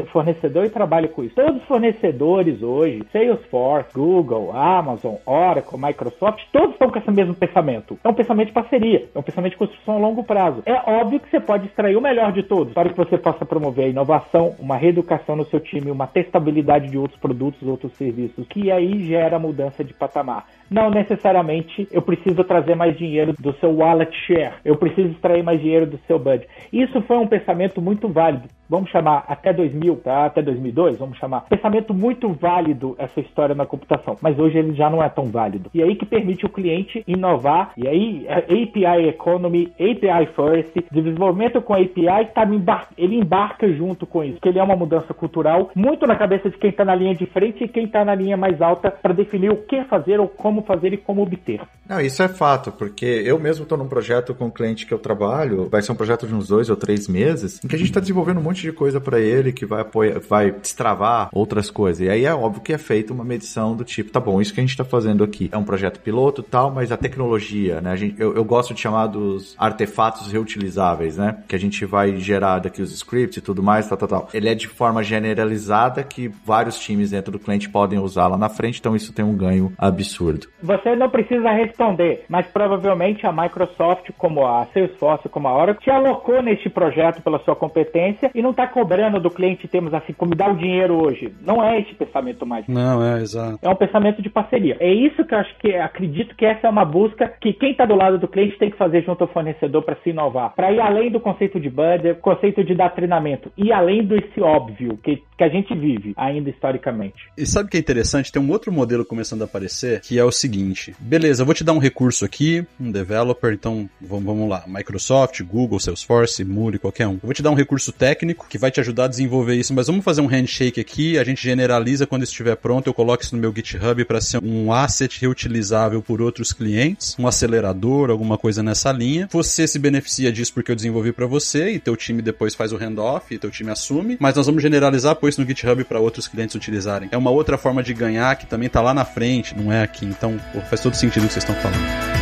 S4: fornecedor e trabalhe com isso. Todos os fornecedores hoje, Salesforce, Google, Amazon, Oracle, Microsoft, todos estão com essa mesma pensamento. É um pensamento de parceria, é um pensamento de construção a longo prazo. É óbvio que você pode extrair o melhor de todos para que você possa promover a inovação, uma reeducação no seu time, uma testabilidade de outros produtos, outros serviços, que aí gera mudança de patamar. Não necessariamente eu preciso trazer mais dinheiro do seu wallet share, eu preciso extrair mais dinheiro do seu budget. Isso foi um pensamento muito válido. Vamos chamar até 2000, tá? Até 2002, vamos chamar. Pensamento muito válido essa história na computação, mas hoje ele já não é tão válido. E aí que permite o cliente inovar. E aí API Economy, API First, desenvolvimento com API, tá, ele embarca junto com isso, que ele é uma mudança cultural muito na cabeça de quem está na linha de frente e quem está na linha mais alta para definir o que fazer ou como como fazer e como obter.
S2: Não, isso é fato, porque eu mesmo estou num projeto com um cliente que eu trabalho, vai ser um projeto de uns dois ou três meses, em que a gente está desenvolvendo um monte de coisa para ele que vai apoiar, vai destravar outras coisas. E aí é óbvio que é feita uma medição do tipo, tá bom, isso que a gente está fazendo aqui é um projeto piloto tal, mas a tecnologia, né? A gente, eu, eu gosto de chamar dos artefatos reutilizáveis, né? Que a gente vai gerar daqui os scripts e tudo mais, tal, tal, tal. Ele é de forma generalizada que vários times dentro do cliente podem usar lá na frente, então isso tem um ganho absurdo.
S4: Você não precisa responder, mas provavelmente a Microsoft, como a Salesforce, como a Oracle, te alocou neste projeto pela sua competência e não está cobrando do cliente termos assim, como dá o dinheiro hoje. Não é esse pensamento mais.
S3: Não, é, exato.
S4: É um pensamento de parceria. É isso que eu acho que acredito que essa é uma busca que quem está do lado do cliente tem que fazer junto ao fornecedor para se inovar. Para ir além do conceito de budget, conceito de dar treinamento, e além desse óbvio que, que a gente vive ainda historicamente.
S3: E sabe o que é interessante? Tem um outro modelo começando a aparecer que é o seguinte: beleza, eu vou te dar um recurso aqui, um developer, então vamos, vamos lá, Microsoft, Google, Salesforce, Moody, qualquer um. Eu vou te dar um recurso técnico que vai te ajudar a desenvolver isso, mas vamos fazer um handshake aqui, a gente generaliza quando estiver pronto, eu coloco isso no meu GitHub para ser um asset reutilizável por outros clientes, um acelerador, alguma coisa nessa linha. Você se beneficia disso porque eu desenvolvi para você e teu time depois faz o handoff e teu time assume, mas nós vamos generalizar, pôr isso no GitHub para outros clientes utilizarem. É uma outra forma de ganhar que também tá lá na frente, não é aqui. Então, pô, faz todo sentido o que vocês estão falando.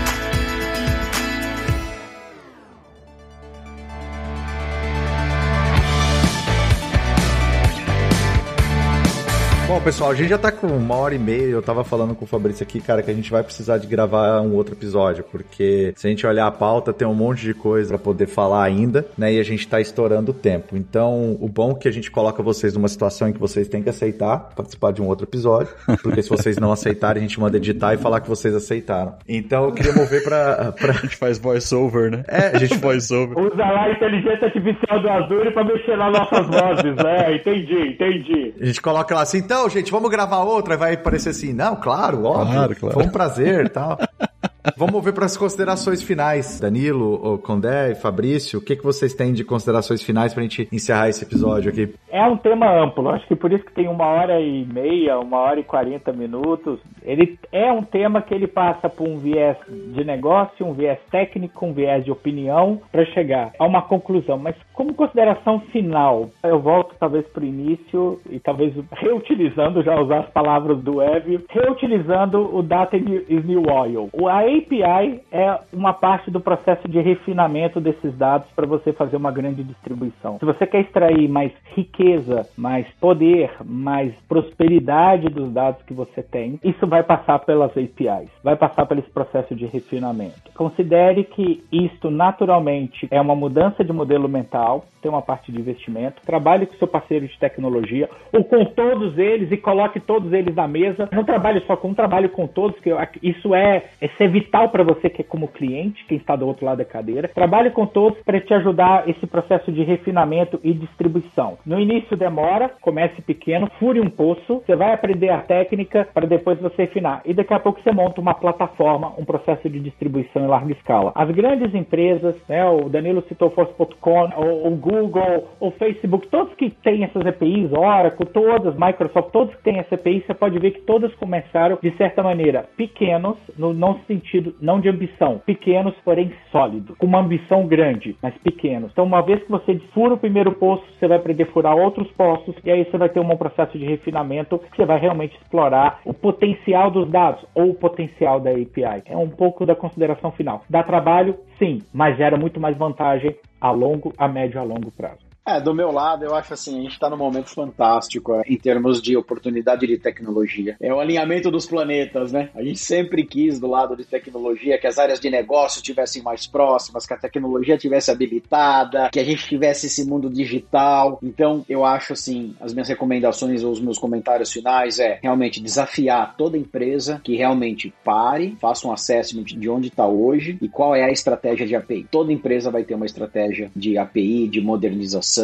S2: Bom, pessoal, a gente já tá com uma hora e meia. Eu tava falando com o Fabrício aqui, cara, que a gente vai precisar de gravar um outro episódio, porque se a gente olhar a pauta, tem um monte de coisa para poder falar ainda, né? E a gente tá estourando o tempo. Então, o bom é que a gente coloca vocês numa situação em que vocês têm que aceitar participar de um outro episódio, porque se vocês não aceitarem, a gente manda editar e falar que vocês aceitaram. Então, eu queria mover pra. pra... <laughs>
S3: A gente faz voice-over, né?
S2: É, a gente <laughs> voice-over.
S4: Usa lá a inteligência artificial do Azure pra mexer nas nossas vozes, né? Entendi, entendi.
S2: A gente coloca lá assim, então, gente, vamos gravar outra? Vai parecer assim, não, claro, óbvio.
S3: Claro, claro.
S2: Foi um prazer e tal. <laughs> Vamos ver para as considerações finais. Danilo, Condé e Fabrício, o que, que vocês têm de considerações finais para a gente encerrar esse episódio aqui?
S4: É um tema amplo, acho que por isso que tem uma hora e meia, uma hora e quarenta minutos. Ele é um tema que ele passa por um viés de negócio, um viés técnico, um viés de opinião, para chegar a uma conclusão. Mas como consideração final, eu volto talvez para o início e talvez reutilizando, já usar as palavras do Evio, reutilizando o Data is New Oil. A API é uma parte do processo de refinamento desses dados para você fazer uma grande distribuição. Se você quer extrair mais riqueza, mais poder, mais prosperidade dos dados que você tem, isso vai passar pelas APIs, vai passar pelo processo de refinamento. Considere que isto naturalmente é uma mudança de modelo mental, tem uma parte de investimento, trabalhe com seu parceiro de tecnologia ou com todos eles e coloque todos eles na mesa. Não trabalhe só com um, trabalhe com todos, que isso é, é ser vital para você que é como cliente, quem está do outro lado da cadeira. Trabalhe com todos para te ajudar esse processo de refinamento e distribuição. No início demora, comece pequeno, fure um poço, você vai aprender a técnica para depois você refinar. E daqui a pouco você monta uma plataforma, um processo de distribuição em larga escala. As grandes empresas, né, o Danilo citou Force.com, o, Google, o Facebook, todos que têm essas APIs, Oracle, todas, Microsoft, todos que têm essa API, você pode ver que todas começaram de certa maneira pequenos, no não sentido não de ambição, pequenos, porém sólidos, com uma ambição grande, mas pequenos. Então, uma vez que você fura o primeiro poço, você vai aprender a furar outros poços e aí você vai ter um processo de refinamento que você vai realmente explorar o potencial dos dados ou o potencial da API. É um pouco da consideração final. Dá trabalho? Sim, mas gera muito mais vantagem a longo, a médio e a longo prazo.
S5: É, do meu lado, eu acho assim, a gente está num momento fantástico é, em termos de oportunidade de tecnologia. É o alinhamento dos planetas, né? A gente sempre quis, do lado de tecnologia, que as áreas de negócio estivessem mais próximas, que a tecnologia estivesse habilitada, que a gente tivesse esse mundo digital. Então, eu acho assim, as minhas recomendações ou os meus comentários finais é realmente desafiar toda empresa que realmente pare, faça um assessment de onde está hoje e qual é a estratégia de API. Toda empresa vai ter uma estratégia de API, de modernização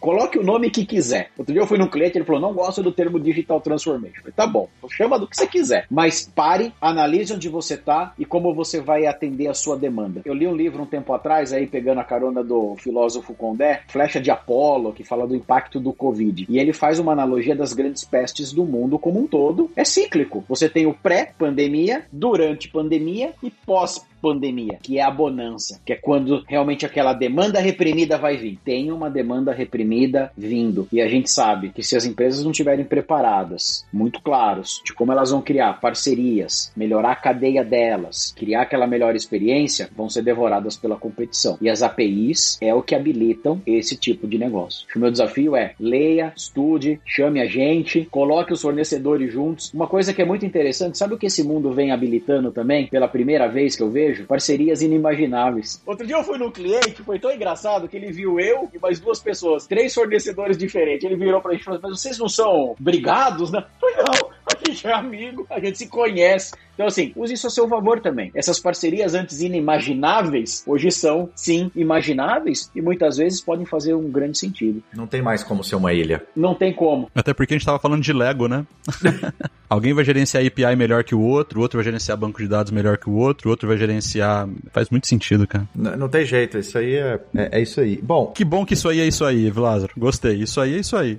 S5: Coloque o nome que quiser. Outro dia eu fui num cliente, ele falou: não gosta do termo digital transformation. Falei, tá bom, então chama do que você quiser. Mas pare, analise onde você está e como você vai atender a sua demanda. Eu li um livro um tempo atrás, aí pegando a carona do filósofo Condé, Flecha de Apolo, que fala do impacto do Covid. E ele faz uma analogia das grandes pestes do mundo como um todo. É cíclico. Você tem o pré-pandemia, durante pandemia e pós pandemia, que é a bonança, que é quando realmente aquela demanda reprimida vai vir. Tem uma demanda reprimida vindo. E a gente sabe que se as empresas não estiverem preparadas, muito claros, de como elas vão criar parcerias, melhorar a cadeia delas, criar aquela melhor experiência, vão ser devoradas pela competição. E as APIs é o que habilitam esse tipo de negócio. O meu desafio é leia, estude, chame a gente, coloque os fornecedores juntos. Uma coisa que é muito interessante, sabe o que esse mundo vem habilitando também, pela primeira vez que eu vejo? Parcerias inimagináveis. Outro dia eu fui no cliente, foi tão engraçado que ele viu eu e mais duas pessoas, três fornecedores diferentes. Ele virou pra gente e falou: Mas vocês não são brigados, né? Falei, não, <laughs> a gente é amigo, a gente se conhece. Então, assim, use isso a seu favor também. Essas parcerias antes inimagináveis, hoje são, sim, imagináveis e muitas vezes podem fazer um grande sentido.
S2: Não tem mais como ser uma ilha.
S5: Não tem como.
S3: Até porque a gente tava falando de Lego, né? <laughs> Alguém vai gerenciar API melhor que o outro, outro vai gerenciar banco de dados melhor que o outro, outro vai gerenciar. Faz muito sentido, cara.
S2: N não tem jeito, isso aí é, é, é, isso aí. Bom.
S3: Que bom que isso aí é isso aí, Lázaro. Gostei. Isso aí é isso aí.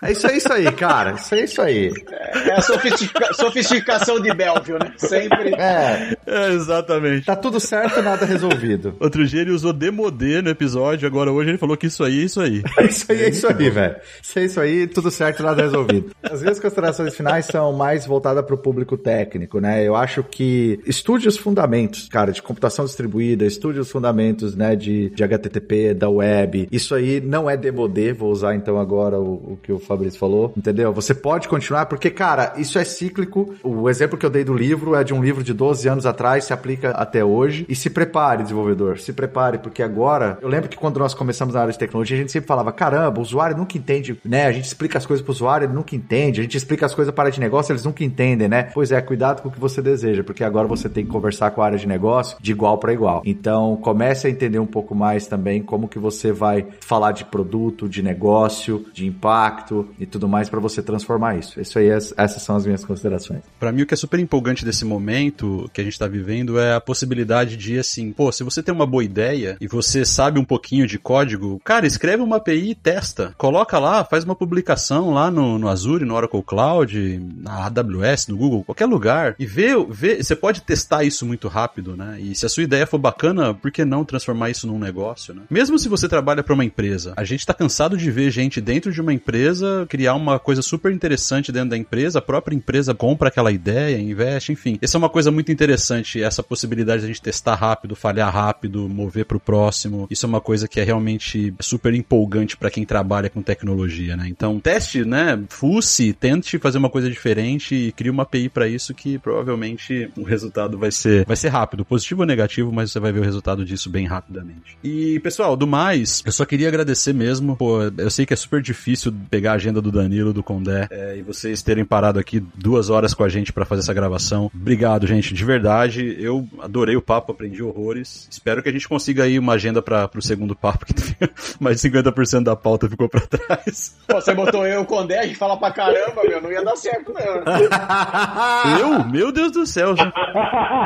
S2: É isso aí, isso aí, cara. Isso é isso aí.
S5: É a sofistica sofisticação de Belleville, né? Sempre.
S2: É.
S3: é. Exatamente.
S2: Tá tudo certo, nada resolvido.
S3: Outro dia ele usou demodê no episódio, agora hoje ele falou que isso aí é isso aí.
S2: É isso aí, é isso aí, velho. Isso é isso aí, tudo certo, nada resolvido. As minhas considerações finais são mais voltadas para o público técnico, né? Eu acho que estude os fundamentos, cara, de computação distribuída, estude os fundamentos, né, de, de HTTP, da web. Isso aí não é demodê, vou usar então agora o, o que o Fabrício falou, entendeu? Você pode continuar, porque, cara, isso é cíclico. O exemplo que eu dei do livro é de um livro de 12 anos atrás, se aplica até hoje. E se prepare, desenvolvedor, se prepare, porque agora, eu lembro que quando nós começamos na área de tecnologia, a gente sempre falava, caramba, o usuário nunca entende, né? A gente explica as coisas pro usuário, ele nunca entende. A gente explica as coisas para a área de negócio, eles nunca entendem, né? Pois é, cuidado com o que você deseja, porque agora você tem que conversar com a área de negócio de igual para igual. Então, comece a entender um pouco mais também como que você vai falar de produto, de negócio, de impacto, impacto e tudo mais para você transformar isso. Isso aí, essas são as minhas considerações.
S3: Para mim, o que é super empolgante desse momento que a gente tá vivendo é a possibilidade de, assim, pô, se você tem uma boa ideia e você sabe um pouquinho de código, cara, escreve uma API e testa. Coloca lá, faz uma publicação lá no, no Azure, no Oracle Cloud, na AWS, no Google, qualquer lugar e vê, vê, você pode testar isso muito rápido, né? E se a sua ideia for bacana, por que não transformar isso num negócio, né? Mesmo se você trabalha para uma empresa, a gente tá cansado de ver gente dentro de uma empresa empresa, criar uma coisa super interessante dentro da empresa, a própria empresa compra aquela ideia, investe, enfim. Essa é uma coisa muito interessante, essa possibilidade de a gente testar rápido, falhar rápido, mover para o próximo. Isso é uma coisa que é realmente super empolgante para quem trabalha com tecnologia, né? Então, teste, né? Fusse, tente fazer uma coisa diferente e crie uma API para isso que provavelmente o resultado vai ser vai ser rápido, positivo ou negativo, mas você vai ver o resultado disso bem rapidamente. E, pessoal, do mais, eu só queria agradecer mesmo, pô, eu sei que é super difícil pegar a agenda do Danilo, do Condé, é, e vocês terem parado aqui duas horas com a gente para fazer essa gravação. Obrigado, gente, de verdade. Eu adorei o papo, aprendi horrores. Espero que a gente consiga aí uma agenda para o segundo papo, que <laughs> mais de 50% da pauta ficou para trás.
S5: Pô, você botou eu e o Condé, a gente fala pra caramba, meu, não ia dar certo,
S3: não. <laughs> eu? Meu Deus do céu.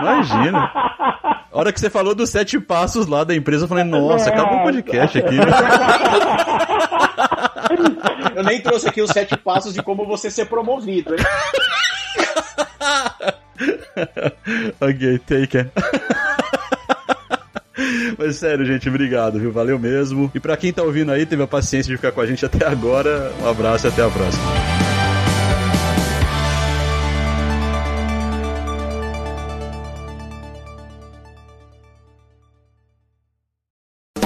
S3: Imagina. A hora que você falou dos sete passos lá da empresa, eu falei, nossa, acabou o podcast aqui. <laughs>
S5: Eu nem trouxe aqui os sete passos de como você ser promovido, hein?
S3: ok, take it. Mas sério, gente, obrigado, viu? Valeu mesmo. E para quem tá ouvindo aí, teve a paciência de ficar com a gente até agora, um abraço e até a próxima.